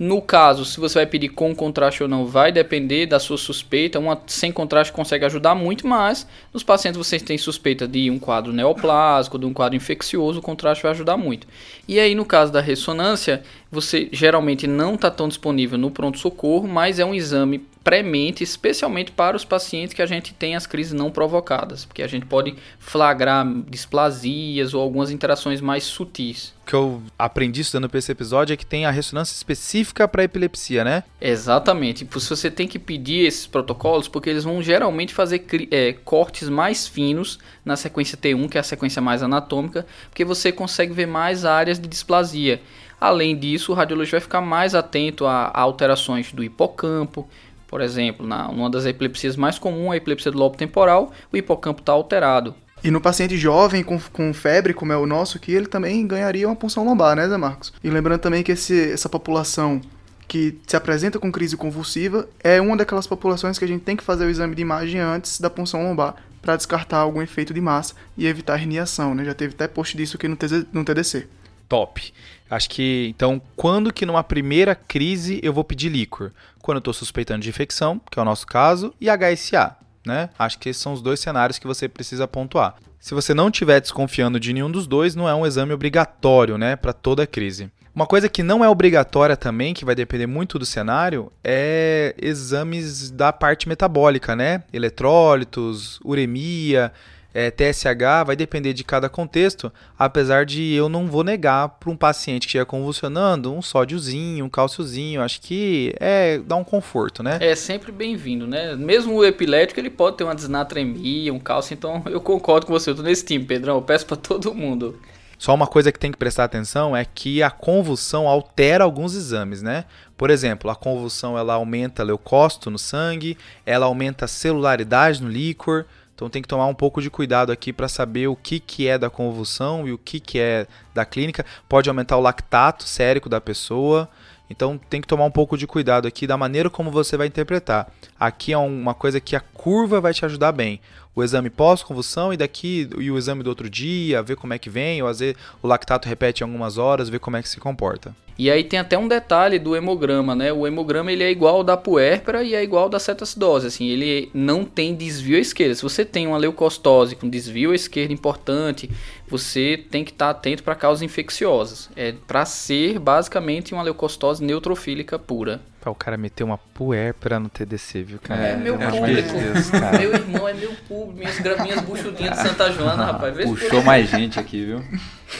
no caso, se você vai pedir com contraste ou não, vai depender da sua suspeita. Uma sem contraste consegue ajudar muito, mas nos pacientes vocês têm suspeita de um quadro neoplásico, de um quadro infeccioso, o contraste vai ajudar muito. E aí, no caso da ressonância, você geralmente não está tão disponível no pronto-socorro, mas é um exame premente, especialmente para os pacientes que a gente tem as crises não provocadas, porque a gente pode flagrar displasias ou algumas interações mais sutis. O que eu aprendi estudando para esse episódio é que tem a ressonância específica para epilepsia, né? Exatamente. Você tem que pedir esses protocolos porque eles vão geralmente fazer é, cortes mais finos na sequência T1, que é a sequência mais anatômica, porque você consegue ver mais áreas de displasia. Além disso, o radiologista vai ficar mais atento a, a alterações do hipocampo, por exemplo, na uma das epilepsias mais comuns, a epilepsia do lobo temporal, o hipocampo está alterado. E no paciente jovem com, com febre, como é o nosso aqui, ele também ganharia uma punção lombar, né, Zé Marcos? E lembrando também que esse, essa população que se apresenta com crise convulsiva é uma daquelas populações que a gente tem que fazer o exame de imagem antes da punção lombar para descartar algum efeito de massa e evitar herniação, né? Já teve até post disso aqui no, no TDC. Top. Acho que, então, quando que numa primeira crise eu vou pedir líquor? Quando eu estou suspeitando de infecção, que é o nosso caso, e HSA, né? Acho que esses são os dois cenários que você precisa pontuar. Se você não estiver desconfiando de nenhum dos dois, não é um exame obrigatório, né, para toda crise. Uma coisa que não é obrigatória também, que vai depender muito do cenário, é exames da parte metabólica, né? Eletrólitos, uremia, é, TSH vai depender de cada contexto, apesar de eu não vou negar para um paciente que estiver convulsionando um sódiozinho, um cálciozinho, acho que é dá um conforto, né? É sempre bem-vindo, né? Mesmo o epilético ele pode ter uma desnatremia, um cálcio, então eu concordo com você, eu tô nesse time, Pedrão, eu peço para todo mundo. Só uma coisa que tem que prestar atenção é que a convulsão altera alguns exames, né? Por exemplo, a convulsão ela aumenta leucócito no sangue, ela aumenta a celularidade no líquor, então tem que tomar um pouco de cuidado aqui para saber o que, que é da convulsão e o que, que é da clínica. Pode aumentar o lactato sérico da pessoa. Então tem que tomar um pouco de cuidado aqui da maneira como você vai interpretar. Aqui é uma coisa que a curva vai te ajudar bem o exame pós-convulsão e daqui e o exame do outro dia, ver como é que vem, ou às vezes o lactato repete em algumas horas, ver como é que se comporta. E aí tem até um detalhe do hemograma, né? O hemograma ele é igual ao da puérpera e é igual ao da cetacidose, assim, ele não tem desvio à esquerda. Se você tem uma leucostose com desvio à esquerda importante, você tem que estar atento para causas infecciosas. É para ser basicamente uma leucostose neutrofílica pura. O cara meteu uma puérpera no TDC, viu, cara? É, meu é, público. Deus, meu irmão é meu público, minhas, minhas buchudinhas de Santa Joana, rapaz. Puxou mais gente aqui, viu?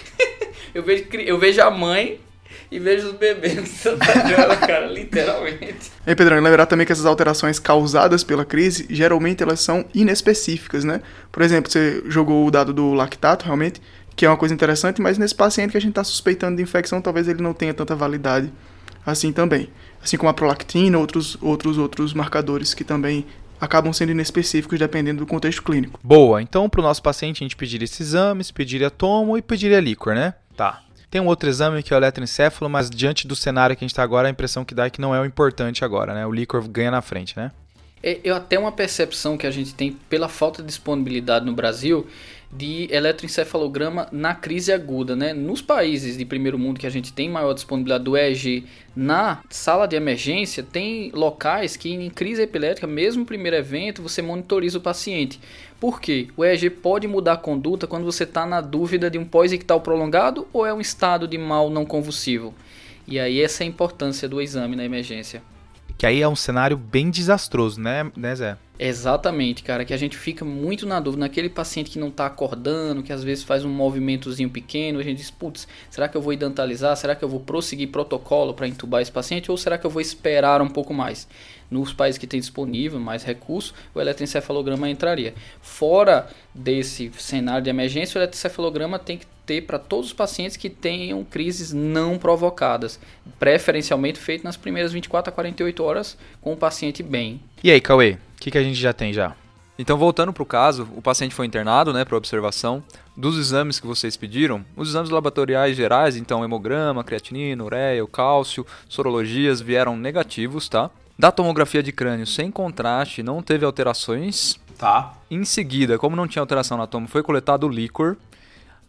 eu, vejo, eu vejo a mãe e vejo os bebês no Santa Joana, cara, literalmente. E Pedrão, lembrar também que essas alterações causadas pela crise, geralmente elas são inespecíficas, né? Por exemplo, você jogou o dado do lactato, realmente, que é uma coisa interessante, mas nesse paciente que a gente está suspeitando de infecção, talvez ele não tenha tanta validade assim também. Assim como a prolactina, outros, outros, outros marcadores que também acabam sendo inespecíficos dependendo do contexto clínico. Boa, então para o nosso paciente a gente pediria esses exames, pediria tomo e pediria líquor, né? Tá. Tem um outro exame que é o eletroencefalo, mas diante do cenário que a gente está agora, a impressão que dá é que não é o importante agora, né? O líquor ganha na frente, né? É, é até uma percepção que a gente tem pela falta de disponibilidade no Brasil de eletroencefalograma na crise aguda, né? Nos países de primeiro mundo que a gente tem maior disponibilidade do EEG na sala de emergência, tem locais que em crise epilética, mesmo primeiro evento, você monitoriza o paciente. Por quê? O EEG pode mudar a conduta quando você está na dúvida de um pós-ictal prolongado ou é um estado de mal não convulsivo. E aí essa é a importância do exame na emergência. Que aí é um cenário bem desastroso, né, né Zé? Exatamente, cara, que a gente fica muito na dúvida, naquele paciente que não está acordando, que às vezes faz um movimentozinho pequeno, a gente diz, putz, será que eu vou idantalizar? Será que eu vou prosseguir protocolo para entubar esse paciente ou será que eu vou esperar um pouco mais? Nos países que tem disponível mais recurso, o eletroencefalograma entraria. Fora desse cenário de emergência, o eletroencefalograma tem que ter para todos os pacientes que tenham crises não provocadas, preferencialmente feito nas primeiras 24 a 48 horas com o paciente bem. E aí, Cauê? O que, que a gente já tem já? Então, voltando para o caso, o paciente foi internado né, para observação. Dos exames que vocês pediram, os exames laboratoriais gerais, então hemograma, creatinina, ureia, cálcio, sorologias, vieram negativos, tá? Da tomografia de crânio sem contraste, não teve alterações. Tá. Em seguida, como não tinha alteração na tomo, foi coletado o líquor.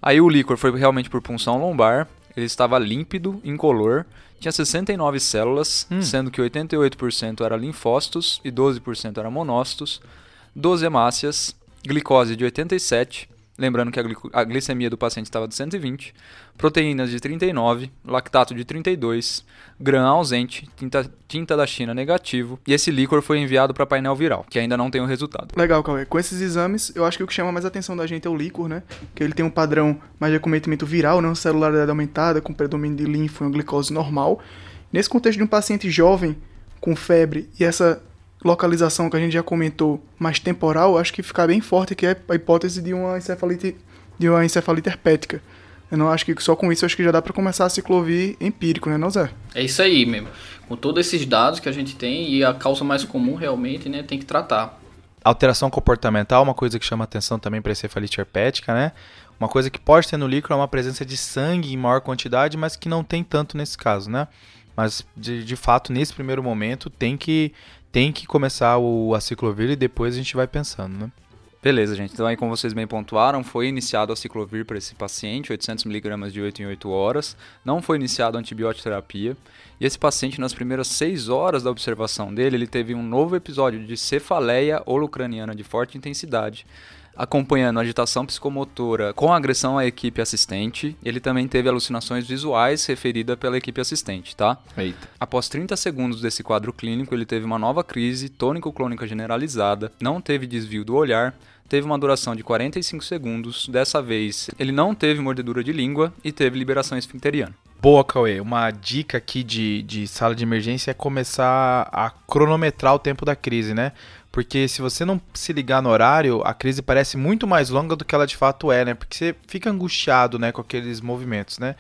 Aí o líquor foi realmente por punção lombar. Ele estava límpido, incolor, tinha 69 células, hum. sendo que 88% eram linfócitos e 12% eram monócitos, 12 hemácias, glicose de 87, lembrando que a, glicemia do paciente estava de 120, proteínas de 39, lactato de 32, GRAM ausente, tinta, tinta da China negativo, e esse líquor foi enviado para painel viral, que ainda não tem o resultado. Legal, Cauê. Com esses exames, eu acho que o que chama mais atenção da gente é o líquor, né? Que ele tem um padrão mais de acometimento viral, não celularidade aumentada, com predomínio de linfo e uma glicose normal. Nesse contexto de um paciente jovem com febre e essa localização que a gente já comentou mais temporal, acho que fica bem forte que é a hipótese de uma encefalite, de uma encefalite herpética. Eu não acho que só com isso acho que já dá para começar a ciclovir empírico, né, não, Zé? É isso aí mesmo. Com todos esses dados que a gente tem e a causa mais comum realmente, né, tem que tratar. Alteração comportamental, uma coisa que chama atenção também para encefalite herpética, né? Uma coisa que pode ter no líquido é uma presença de sangue em maior quantidade, mas que não tem tanto nesse caso, né? Mas de, de fato, nesse primeiro momento, tem que, tem que começar o, a e depois a gente vai pensando, né? Beleza, gente. Então aí, como vocês bem pontuaram, foi iniciado a ciclovir para esse paciente, 800mg de 8 em 8 horas. Não foi iniciado a antibiótico terapia. E esse paciente, nas primeiras 6 horas da observação dele, ele teve um novo episódio de cefaleia holocraniana de forte intensidade, acompanhando agitação psicomotora com agressão à equipe assistente. Ele também teve alucinações visuais referida pela equipe assistente, tá? Eita. Após 30 segundos desse quadro clínico, ele teve uma nova crise tônico-clônica generalizada, não teve desvio do olhar, teve uma duração de 45 segundos. Dessa vez, ele não teve mordedura de língua e teve liberação esfincteriana. Boa, Cauê. Uma dica aqui de, de sala de emergência é começar a cronometrar o tempo da crise, né? Porque se você não se ligar no horário, a crise parece muito mais longa do que ela de fato é, né? Porque você fica angustiado, né, com aqueles movimentos, né?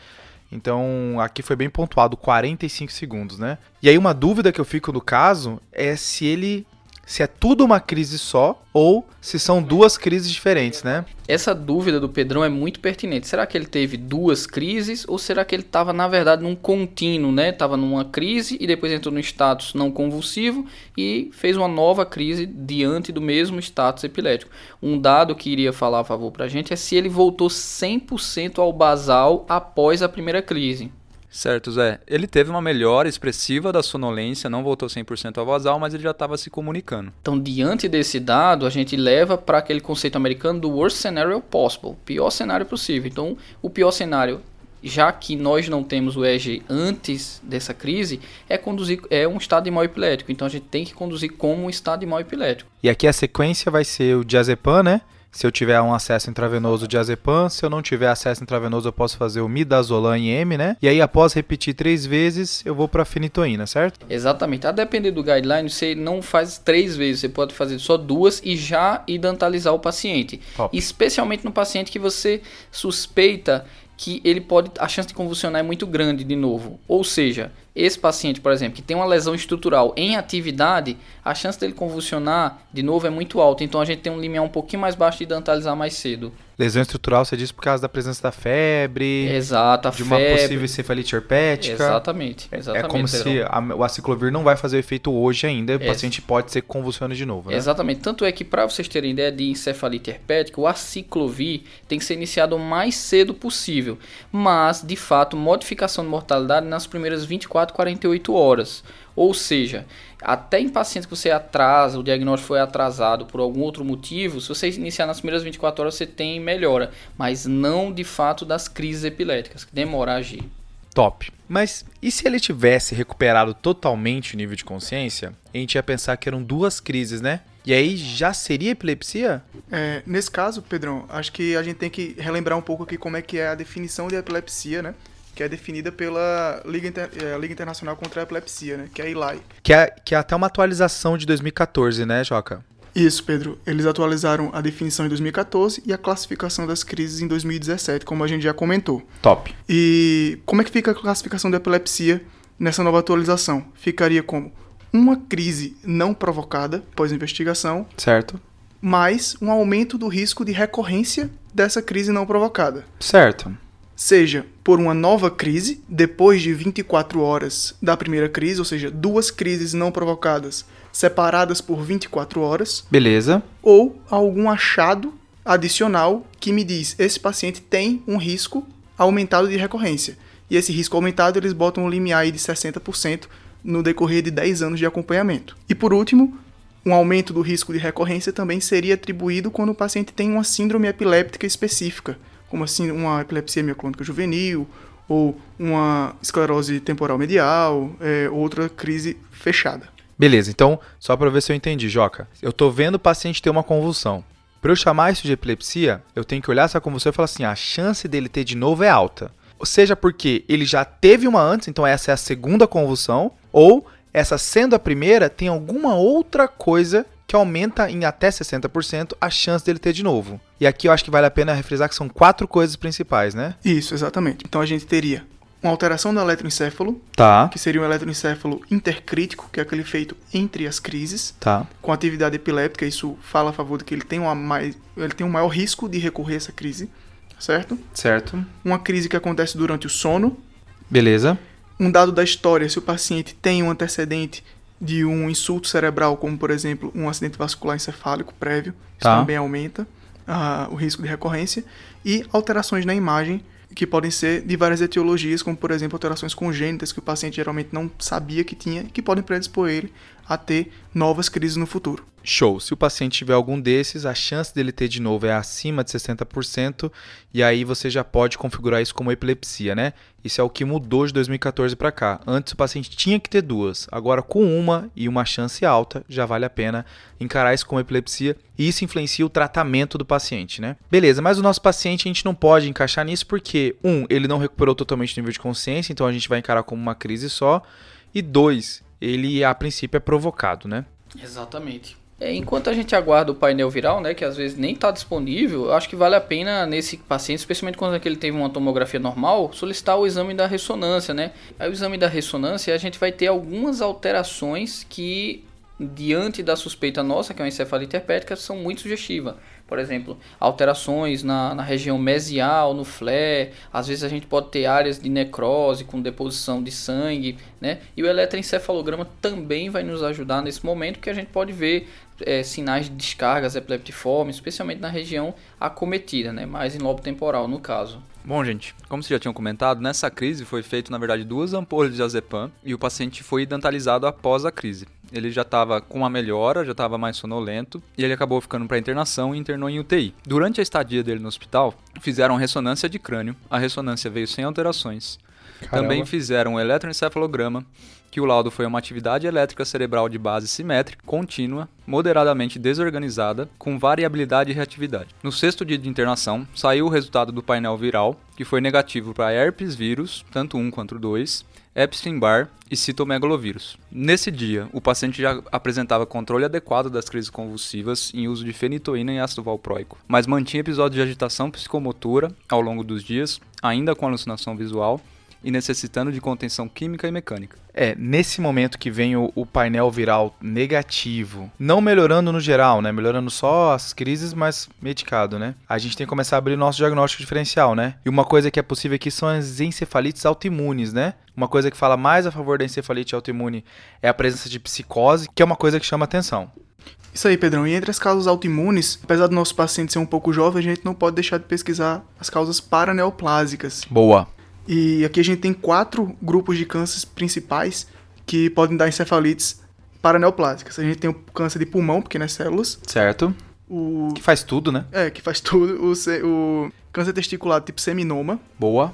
Então, aqui foi bem pontuado 45 segundos, né? E aí uma dúvida que eu fico no caso é se ele se é tudo uma crise só ou se são duas crises diferentes, né? Essa dúvida do Pedrão é muito pertinente. Será que ele teve duas crises ou será que ele estava na verdade num contínuo, né? Tava numa crise e depois entrou no status não convulsivo e fez uma nova crise diante do mesmo status epilético. Um dado que iria falar a favor pra gente é se ele voltou 100% ao basal após a primeira crise. Certo, Zé. Ele teve uma melhora expressiva da sonolência, não voltou 100% ao basal, mas ele já estava se comunicando. Então, diante desse dado, a gente leva para aquele conceito americano do worst scenario possible, pior cenário possível. Então, o pior cenário, já que nós não temos o EG antes dessa crise, é conduzir é um estado de mal epilético. Então, a gente tem que conduzir como um estado de mal epilético. E aqui a sequência vai ser o diazepam, né? Se eu tiver um acesso intravenoso de azepam, se eu não tiver acesso intravenoso, eu posso fazer o midazolam em M, né? E aí, após repetir três vezes, eu vou para fenitoína, certo? Exatamente. A depender do guideline, você não faz três vezes, você pode fazer só duas e já idantalizar o paciente. Top. Especialmente no paciente que você suspeita que ele pode a chance de convulsionar é muito grande de novo. Ou seja, esse paciente, por exemplo, que tem uma lesão estrutural em atividade, a chance dele convulsionar de novo é muito alta. Então a gente tem um limiar um pouquinho mais baixo de dentalizar mais cedo. Lesão estrutural, você diz por causa da presença da febre. Exato, a de febre. uma possível encefalite herpética. Exatamente, exatamente. É como se a, o aciclovir não vai fazer efeito hoje ainda, o Ex- paciente pode ser que convulsione de novo, né? Exatamente. Tanto é que, para vocês terem ideia de encefalite herpética, o aciclovir tem que ser iniciado o mais cedo possível. Mas, de fato, modificação de mortalidade nas primeiras 24, 48 horas. Ou seja, até em pacientes que você atrasa, o diagnóstico foi atrasado por algum outro motivo, se você iniciar nas primeiras 24 horas, você tem melhora. Mas não, de fato, das crises epiléticas, que demora a agir. Top. Mas e se ele tivesse recuperado totalmente o nível de consciência, a gente ia pensar que eram duas crises, né? E aí já seria epilepsia? É, nesse caso, Pedrão, acho que a gente tem que relembrar um pouco aqui como é que é a definição de epilepsia, né? Que é definida pela Liga, Inter- é, Liga Internacional contra a Epilepsia, né? Que é a ILAI. Que é, que é até uma atualização de 2014, né, Joca? Isso, Pedro. Eles atualizaram a definição em 2014 e a classificação das crises em 2017, como a gente já comentou. Top. E como é que fica a classificação da epilepsia nessa nova atualização? Ficaria como uma crise não provocada pós-investigação, Certo. mais um aumento do risco de recorrência dessa crise não provocada. Certo. Seja por uma nova crise, depois de 24 horas da primeira crise, ou seja, duas crises não provocadas separadas por 24 horas, Beleza. ou algum achado adicional que me diz esse paciente tem um risco aumentado de recorrência. E esse risco aumentado eles botam um limiar aí de 60% no decorrer de 10 anos de acompanhamento. E por último, um aumento do risco de recorrência também seria atribuído quando o paciente tem uma síndrome epiléptica específica, como assim uma epilepsia mioclônica juvenil ou uma esclerose temporal medial, é, outra crise fechada. Beleza, então, só para ver se eu entendi, Joca. Eu tô vendo o paciente ter uma convulsão. Para eu chamar isso de epilepsia, eu tenho que olhar essa convulsão e falar assim: a chance dele ter de novo é alta. Ou seja, porque ele já teve uma antes, então essa é a segunda convulsão, ou essa sendo a primeira, tem alguma outra coisa que aumenta em até 60% a chance dele ter de novo. E aqui eu acho que vale a pena refrisar que são quatro coisas principais, né? Isso, exatamente. Então a gente teria uma alteração do eletroencéfalo, Tá, que seria um eletroencéfalo intercrítico, que é aquele feito entre as crises, tá. com atividade epiléptica, isso fala a favor de que ele tem, uma mais, ele tem um maior risco de recorrer a essa crise, certo? Certo. Uma crise que acontece durante o sono, Beleza. um dado da história, se o paciente tem um antecedente de um insulto cerebral, como por exemplo um acidente vascular encefálico prévio, isso Tá. também aumenta o risco de recorrência, e alterações na imagem, que podem ser de várias etiologias, como por exemplo alterações congênitas que o paciente geralmente não sabia que tinha, que podem predispor ele a ter novas crises no futuro. Show. Se o paciente tiver algum desses, a chance dele ter de novo é acima de 60%, e aí você já pode configurar isso como epilepsia, né? Isso é o que mudou de 2014 para cá. Antes o paciente tinha que ter duas, agora com uma e uma chance alta, já vale a pena encarar isso como epilepsia, e isso influencia o tratamento do paciente, né? Beleza, mas o nosso paciente a gente não pode encaixar nisso porque, um, ele não recuperou totalmente o nível de consciência, então a gente vai encarar como uma crise só, e dois, ele a princípio é provocado, né? Exatamente. É, enquanto a gente aguarda o painel viral, né, que às vezes nem está disponível, acho que vale a pena nesse paciente, especialmente quando ele teve uma tomografia normal, solicitar o exame da ressonância, né? Aí o exame da ressonância a gente vai ter algumas alterações que diante da suspeita nossa, que é uma encefalite herpética, são muito sugestivas. Por exemplo, alterações na, na região mesial, no flare, às vezes a gente pode ter áreas de necrose com deposição de sangue, né? E o eletroencefalograma também vai nos ajudar nesse momento, porque a gente pode ver é, sinais de descargas epileptiformes, especialmente na região acometida, né? Mais em lobo temporal, no caso. Bom, gente, como vocês já tinham comentado, nessa crise foi feito, na verdade, duas ampolhas de diazepam e o paciente foi dentalizado após a crise. Ele já estava com uma melhora, já estava mais sonolento e ele acabou ficando para internação e internou em UTI. Durante a estadia dele no hospital, fizeram ressonância de crânio. A ressonância veio sem alterações. Também fizeram um eletroencefalograma, que o laudo foi uma atividade elétrica cerebral de base simétrica, contínua, moderadamente desorganizada, com variabilidade e reatividade. No sexto dia de internação, saiu o resultado do painel viral, que foi negativo para herpes vírus, tanto um quanto dois, Epstein-Barr e citomegalovírus. Nesse dia, o paciente já apresentava controle adequado das crises convulsivas em uso de fenitoína e ácido valproico, mas mantinha episódios de agitação psicomotora ao longo dos dias, ainda com alucinação visual, e necessitando de contenção química e mecânica. É, nesse momento que vem o, o, painel viral negativo, não melhorando no geral, né? Melhorando só as crises, mas medicado, né? A gente tem que começar a abrir nosso diagnóstico diferencial, né? E uma coisa que é possível aqui são as encefalites autoimunes, né? Uma coisa que fala mais a favor da encefalite autoimune é a presença de psicose, que é uma coisa que chama atenção. Isso aí, Pedrão. E entre as causas autoimunes, apesar do nosso paciente ser um pouco jovem, a gente não pode deixar de pesquisar as causas paraneoplásicas. Boa. E aqui a gente tem quatro grupos de cânceres principais que podem dar encefalites paraneoplásicas. A gente tem o câncer de pulmão, pequenas células. Certo. O... Que faz tudo, né? É, que faz tudo. O, o câncer testicular tipo seminoma. Boa.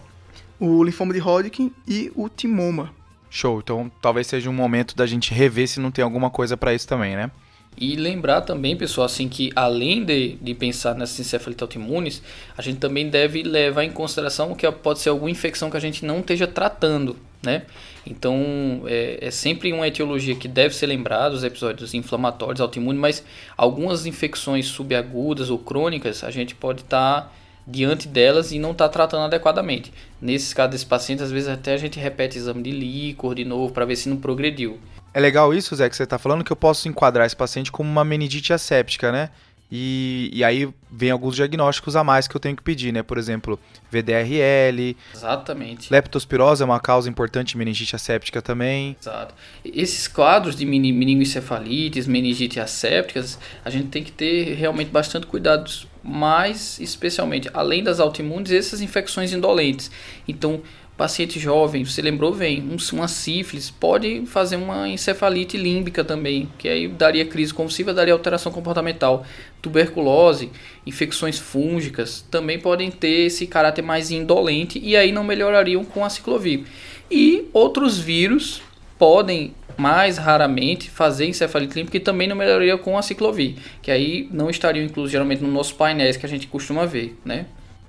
O linfoma de Hodgkin e o timoma. Show. Então talvez seja um momento da gente rever se não tem alguma coisa para isso também, né? E lembrar também, pessoal, assim que além de, de pensar nessas encefalites autoimunes, a gente também deve levar em consideração que pode ser alguma infecção que a gente não esteja tratando, né? Então, é, é sempre uma etiologia que deve ser lembrada, os episódios inflamatórios, autoimunes, mas algumas infecções subagudas ou crônicas, a gente pode estar tá diante delas e não estar tá tratando adequadamente. Nesses casos desses pacientes, às vezes até a gente repete exame de líquor de novo para ver se não progrediu. É legal isso, Zé, que você está falando, que eu posso enquadrar esse paciente como uma meningite asséptica, né? E, e aí vem alguns diagnósticos a mais que eu tenho que pedir, né? Por exemplo, VDRL. Exatamente. Leptospirose é uma causa importante de meningite asséptica também. Exato. Esses quadros de meningoencefalites, meningite assépticas, a gente tem que ter realmente bastante cuidado, mais especialmente, além das autoimunes, essas infecções indolentes. Então, paciente jovem, você lembrou, vem, uma sífilis, pode fazer uma encefalite límbica também, que aí daria crise convulsiva, daria alteração comportamental. Tuberculose, infecções fúngicas, também podem ter esse caráter mais indolente e aí não melhorariam com a ciclovir. E outros vírus podem mais raramente fazer encefalite límbica e também não melhoraria com a ciclovir, que aí não estariam inclusos geralmente nos nossos painéis que a gente costuma ver, né?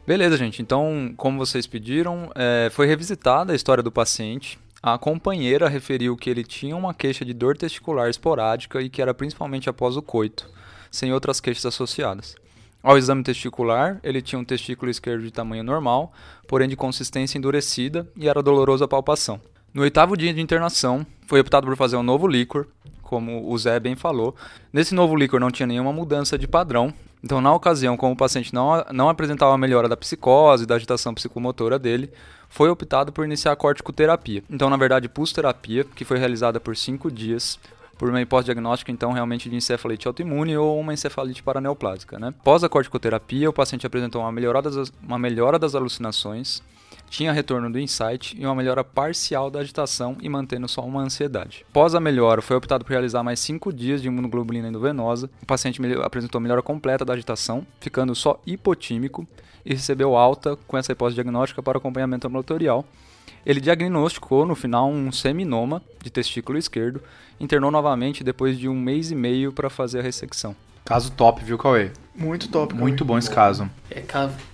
Beleza, gente. Então, como vocês pediram, é, foi revisitada a história do paciente. A companheira referiu que ele tinha uma queixa de dor testicular esporádica e que era principalmente após o coito, sem outras queixas associadas. Ao exame testicular, ele tinha um testículo esquerdo de tamanho normal, porém de consistência endurecida e era doloroso a palpação. No oitavo dia de internação, foi optado por fazer um novo líquor, como o Zé bem falou. Nesse novo líquor não tinha nenhuma mudança de padrão, então, na ocasião, como o paciente não, não apresentava melhora da psicose, da agitação psicomotora dele, foi optado por iniciar a corticoterapia. Então, na verdade, pus-terapia, que foi realizada por 5 dias, por uma hipótese diagnóstica, então, realmente de encefalite autoimune ou uma encefalite paraneoplásica. Né? Após a corticoterapia, o paciente apresentou uma melhora das, uma melhora das alucinações, tinha retorno do insight e uma melhora parcial da agitação e mantendo só uma ansiedade. Após a melhora, foi optado por realizar mais 5 dias de imunoglobulina endovenosa. O paciente apresentou melhora completa da agitação, ficando só hipotímico e recebeu alta com essa hipótese diagnóstica para acompanhamento ambulatorial. Ele diagnosticou no final um seminoma de testículo esquerdo, internou novamente depois de um mês e meio para fazer a ressecção. Caso top, viu, Cauê? Muito top. Muito bom esse caso. É,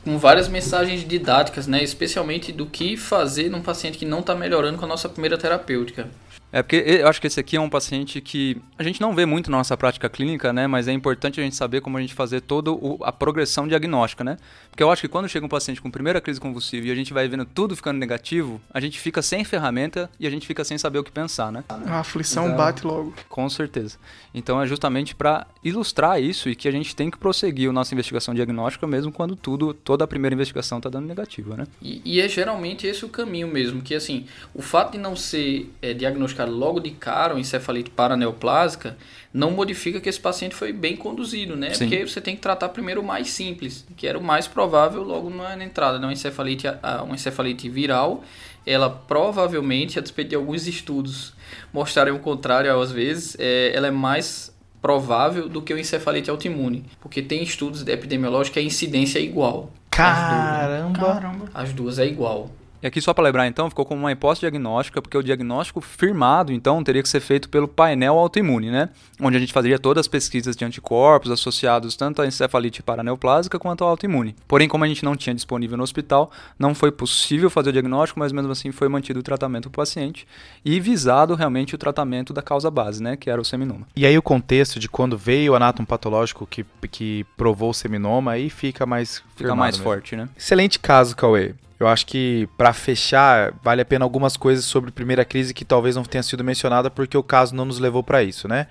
com várias mensagens didáticas, né? Especialmente do que fazer num paciente que não está melhorando com a nossa primeira terapêutica. É porque eu acho que esse aqui é um paciente que a gente não vê muito na nossa prática clínica, né? Mas é importante a gente saber como a gente fazer toda a progressão diagnóstica, né? Porque eu acho que quando chega um paciente com primeira crise convulsiva e a gente vai vendo tudo ficando negativo, a gente fica sem ferramenta e a gente fica sem saber o que pensar, né? A aflição então, bate logo. Com certeza. Então é justamente para ilustrar isso e que a gente tem que prosseguir a nossa investigação diagnóstica mesmo quando tudo, toda a primeira investigação está dando negativa, né? E, e, é geralmente esse o caminho mesmo, que assim, o fato de não ser é, diagnosticado logo de cara uma encefalite paraneoplásica, não modifica que esse paciente foi bem conduzido, né? Sim. Porque você tem que tratar primeiro o mais simples, que era o mais provável logo na entrada, né? Uma encefalite, uma encefalite viral, ela provavelmente, a despeito de alguns estudos mostrarem o contrário às vezes, é, ela é mais provável do que o encefalite autoimune, porque tem estudos epidemiológicos que a incidência é igual. Caramba! As duas, Caramba. As duas é igual. E aqui só para lembrar então, ficou como uma hipótese diagnóstica, porque o diagnóstico firmado então teria que ser feito pelo painel autoimune, né? Onde a gente faria todas as pesquisas de anticorpos associados tanto à encefalite paraneoplásica quanto ao autoimune. Porém, como a gente não tinha disponível no hospital, não foi possível fazer o diagnóstico, mas mesmo assim foi mantido o tratamento do paciente e visado realmente o tratamento da causa base, né, que era o seminoma. E aí o contexto de quando veio o anátomo patológico que, que provou o seminoma aí fica mais fica mais mesmo. forte, né? Excelente caso, Cauê. Eu acho que para fechar, vale a pena algumas coisas sobre primeira crise que talvez não tenha sido mencionada porque o caso não nos levou para isso, né?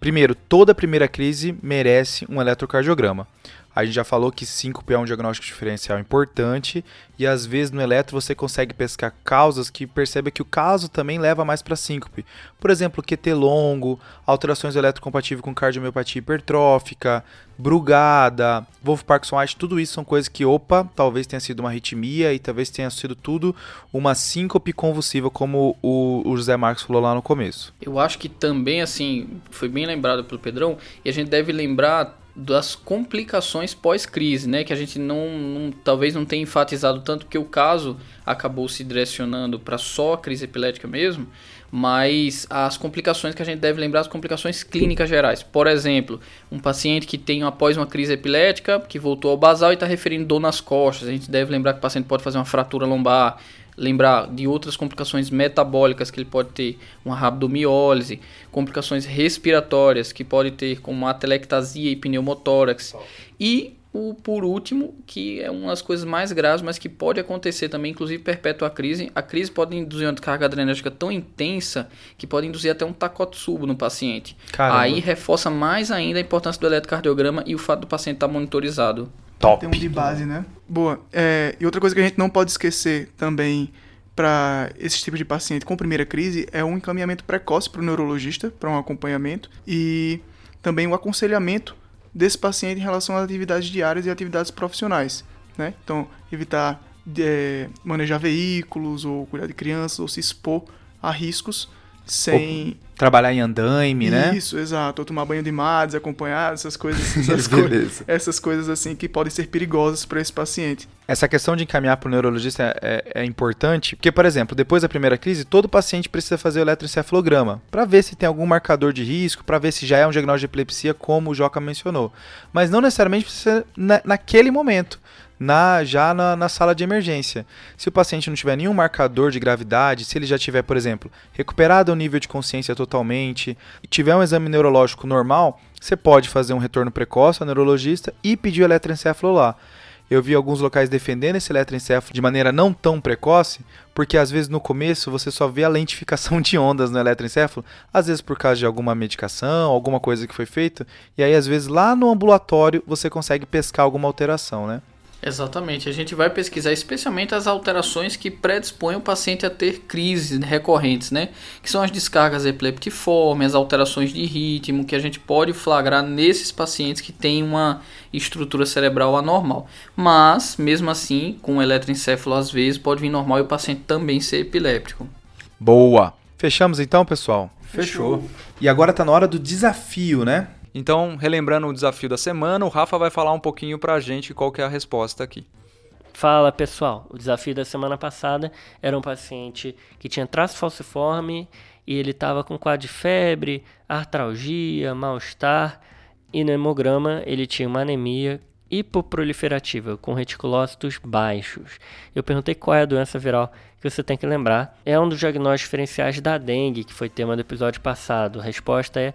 Primeiro, toda primeira crise merece um eletrocardiograma. A gente já falou que síncope é um diagnóstico diferencial importante e às vezes no eletro você consegue pescar causas que percebe que o caso também leva mais para síncope. Por exemplo, QT longo, alterações eletrocompatíveis com cardiomiopatia hipertrófica, brugada, Wolff-Parkinson-White, tudo isso são coisas que, opa, talvez tenha sido uma arritmia e talvez tenha sido tudo uma síncope convulsiva, como o, o José Marcos falou lá no começo. Eu acho que também, assim, foi bem lembrado pelo Pedrão, e a gente deve lembrar das complicações pós-crise, né? Que a gente não, não, talvez não tenha enfatizado tanto porque o caso acabou se direcionando para só a crise epilética mesmo, mas as complicações que a gente deve lembrar, as complicações clínicas gerais. Por exemplo, um paciente que tem após uma crise epilética, que voltou ao basal e está referindo dor nas costas, a gente deve lembrar que o paciente pode fazer uma fratura lombar, lembrar de outras complicações metabólicas que ele pode ter, uma rabdomiólise, complicações respiratórias que pode ter como atelectasia e pneumotórax. E o por último, que é uma das coisas mais graves, mas que pode acontecer também, inclusive perpétua a crise. A crise pode induzir uma carga adrenérgica tão intensa que pode induzir até um takotsubo no paciente. Caramba. Aí reforça mais ainda a importância do eletrocardiograma e o fato do paciente estar monitorizado. Top. Tem um de base, né? Boa. É, e outra coisa que a gente não pode esquecer também para esse tipo de paciente com primeira crise é um encaminhamento precoce para o neurologista, para um acompanhamento e também o aconselhamento desse paciente em relação às atividades diárias e atividades profissionais. Né? Então, evitar é, manejar veículos ou cuidar de crianças ou se expor a riscos sem trabalhar em andaime, Isso, né? Isso, exato. Ou tomar banho de mar, desacompanhado, essas coisas, essas, co essas coisas assim que podem ser perigosas para esse paciente. Essa questão de encaminhar para o neurologista é, é, é, importante, porque, por exemplo, depois da primeira crise, todo paciente precisa fazer o eletroencefalograma para ver se tem algum marcador de risco, para ver se já é um diagnóstico de epilepsia, como o Joca mencionou. Mas não necessariamente precisa na, naquele momento na, já na, na, sala de emergência. Se o paciente não tiver nenhum marcador de gravidade, se ele já tiver, por exemplo, recuperado o nível de consciência totalmente e tiver um exame neurológico normal, você pode fazer um retorno precoce ao neurologista e pedir o eletroencefalo lá. Eu vi alguns locais defendendo esse eletroencefalo de maneira não tão precoce, porque às vezes no começo você só vê a lentificação de ondas no eletroencefalo, às vezes por causa de alguma medicação, alguma coisa que foi feita, e aí às vezes lá no ambulatório você consegue pescar alguma alteração, né? Exatamente. A gente vai pesquisar especialmente as alterações que predispõem o paciente a ter crises recorrentes, né? Que são as descargas epileptiformes, as alterações de ritmo, que a gente pode flagrar nesses pacientes que têm uma estrutura cerebral anormal. Mas, mesmo assim, com eletroencefalo às vezes pode vir normal e o paciente também ser epiléptico. Boa! Fechamos então, pessoal? Fechou. E agora está na hora do desafio, né? Então, relembrando o desafio da semana, o Rafa vai falar um pouquinho pra gente qual que é a resposta aqui. Fala pessoal, o desafio da semana passada era um paciente que tinha traço falciforme e ele estava com quadro de febre, artralgia, mal-estar e no hemograma ele tinha uma anemia hipoproliferativa com reticulócitos baixos. Eu perguntei qual é a doença viral que você tem que lembrar. É um dos diagnósticos diferenciais da dengue, que foi tema do episódio passado. A resposta é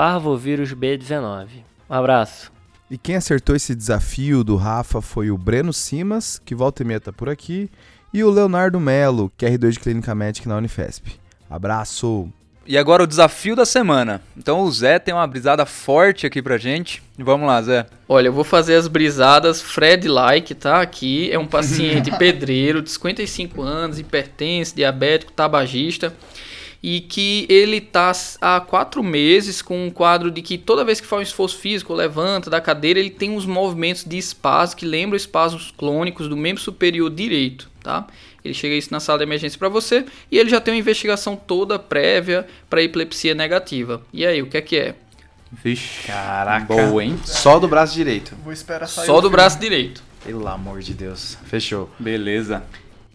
parvovírus B19. Um abraço. E quem acertou esse desafio do Rafa foi o Breno Simas, que volta e meia tá por aqui, e o Leonardo Melo, que é R2 de Clínica Médica na Unifesp. Abraço! E agora o desafio da semana. Então o Zé tem uma brisada forte aqui pra gente. Vamos lá, Zé. Olha, eu vou fazer as brisadas Fred-like, tá? Aqui é um paciente pedreiro de 55 anos, hipertenso, diabético, tabagista e que ele está há quatro meses com um quadro de que toda vez que faz um esforço físico, levanta da cadeira, ele tem uns movimentos de espasmo que lembram espasmos clônicos do membro superior direito, tá? Ele chega isso na sala de emergência para você e ele já tem uma investigação toda prévia para epilepsia negativa. E aí, o que é que é? Vixe, caraca. Boa, hein? Só do braço direito. Vou esperar sair Só do braço direito. Pelo amor de Deus. Fechou. Beleza.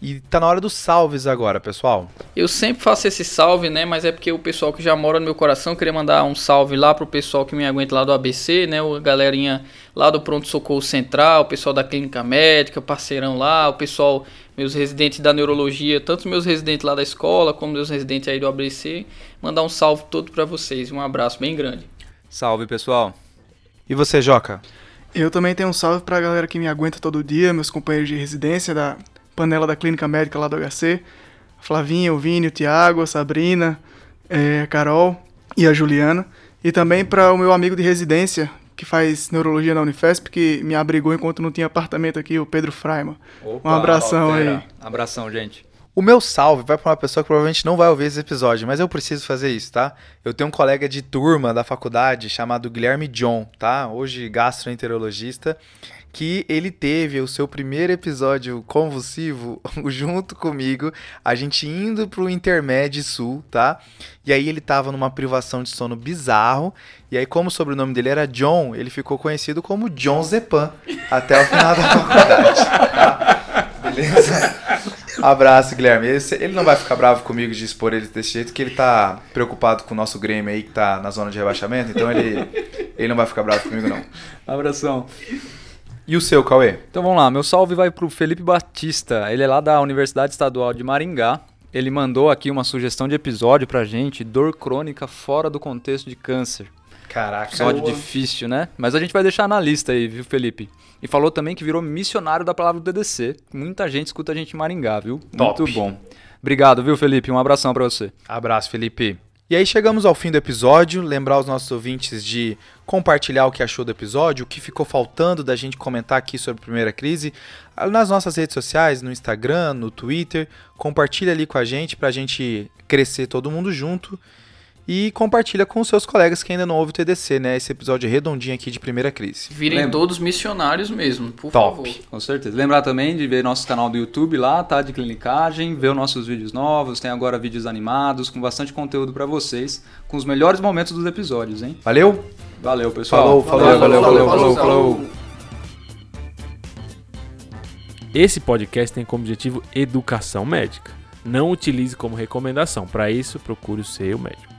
E tá na hora dos salves agora, pessoal. Eu sempre faço esse salve, né? Mas é porque o pessoal que já mora no meu coração queria mandar um salve lá pro pessoal que me aguenta lá do ABC, né? O galerinha lá do Pronto Socorro Central, o pessoal da Clínica Médica, parceirão lá, o pessoal, meus residentes da neurologia, tanto meus residentes lá da escola, como meus residentes aí do ABC. Mandar um salve todo para vocês. Um abraço bem grande. Salve, pessoal. E você, Joca? Eu também tenho um salve pra galera que me aguenta todo dia, meus companheiros de residência da panela da clínica médica lá do HC. A Flavinha, o Vini, o Thiago, a Sabrina, é, a Carol e a Juliana. E também para o meu amigo de residência, que faz neurologia na Unifesp, que me abrigou enquanto não tinha apartamento aqui, o Pedro Fraima. Opa, um abração fera. aí. Abração, gente. O meu salve vai para uma pessoa que provavelmente não vai ouvir esse episódio, mas eu preciso fazer isso, tá? Eu tenho um colega de turma da faculdade chamado Guilherme John, tá? Hoje gastroenterologista, que ele teve o seu primeiro episódio convulsivo junto comigo, a gente indo pro Intermédio Sul, tá? E aí ele tava numa privação de sono bizarro, e aí como o sobrenome dele era John, ele ficou conhecido como John Zepan até o final da faculdade, tá? Beleza? Abraço, Guilherme. Esse- ele não vai ficar bravo comigo de expor ele desse jeito, que ele tá preocupado com o nosso Grêmio aí, que tá na zona de rebaixamento, então ele, ele não vai ficar bravo comigo, não. Abração. E o seu, Cauê? Então vamos lá, meu salve vai pro Felipe Batista. Ele é lá da Universidade Estadual de Maringá. Ele mandou aqui uma sugestão de episódio pra gente, dor crônica fora do contexto de câncer. Caraca. Episódio difícil, né? Mas a gente vai deixar na lista aí, viu, Felipe? E falou também que virou missionário da palavra do DDC. Muita gente escuta a gente em Maringá, viu? Top. Muito bom. Obrigado, viu, Felipe? Um abração pra você. Abraço, Felipe. E aí chegamos ao fim do episódio. Lembrar os nossos ouvintes de compartilhar o que achou do episódio, o que ficou faltando da gente comentar aqui sobre a primeira crise ah, nas nossas redes sociais, no Instagram, no Twitter. Compartilha ali com a gente pra gente crescer todo mundo junto. E compartilha com os seus colegas que ainda não ouvem o TDC, né? Esse episódio redondinho aqui de primeira crise. Virem Lembra- todos missionários mesmo, por Top. favor. Com certeza. Lembrar também de ver nosso canal do YouTube lá, tá? De clinicagem, ver os nossos vídeos novos. Tem agora vídeos animados, com bastante conteúdo pra vocês, com os melhores momentos dos episódios, hein? Valeu? Valeu, pessoal. Falou, falou, valeu, valeu, falou, falou. Esse podcast tem como objetivo educação médica. Não utilize como recomendação. Para isso, procure o seu médico.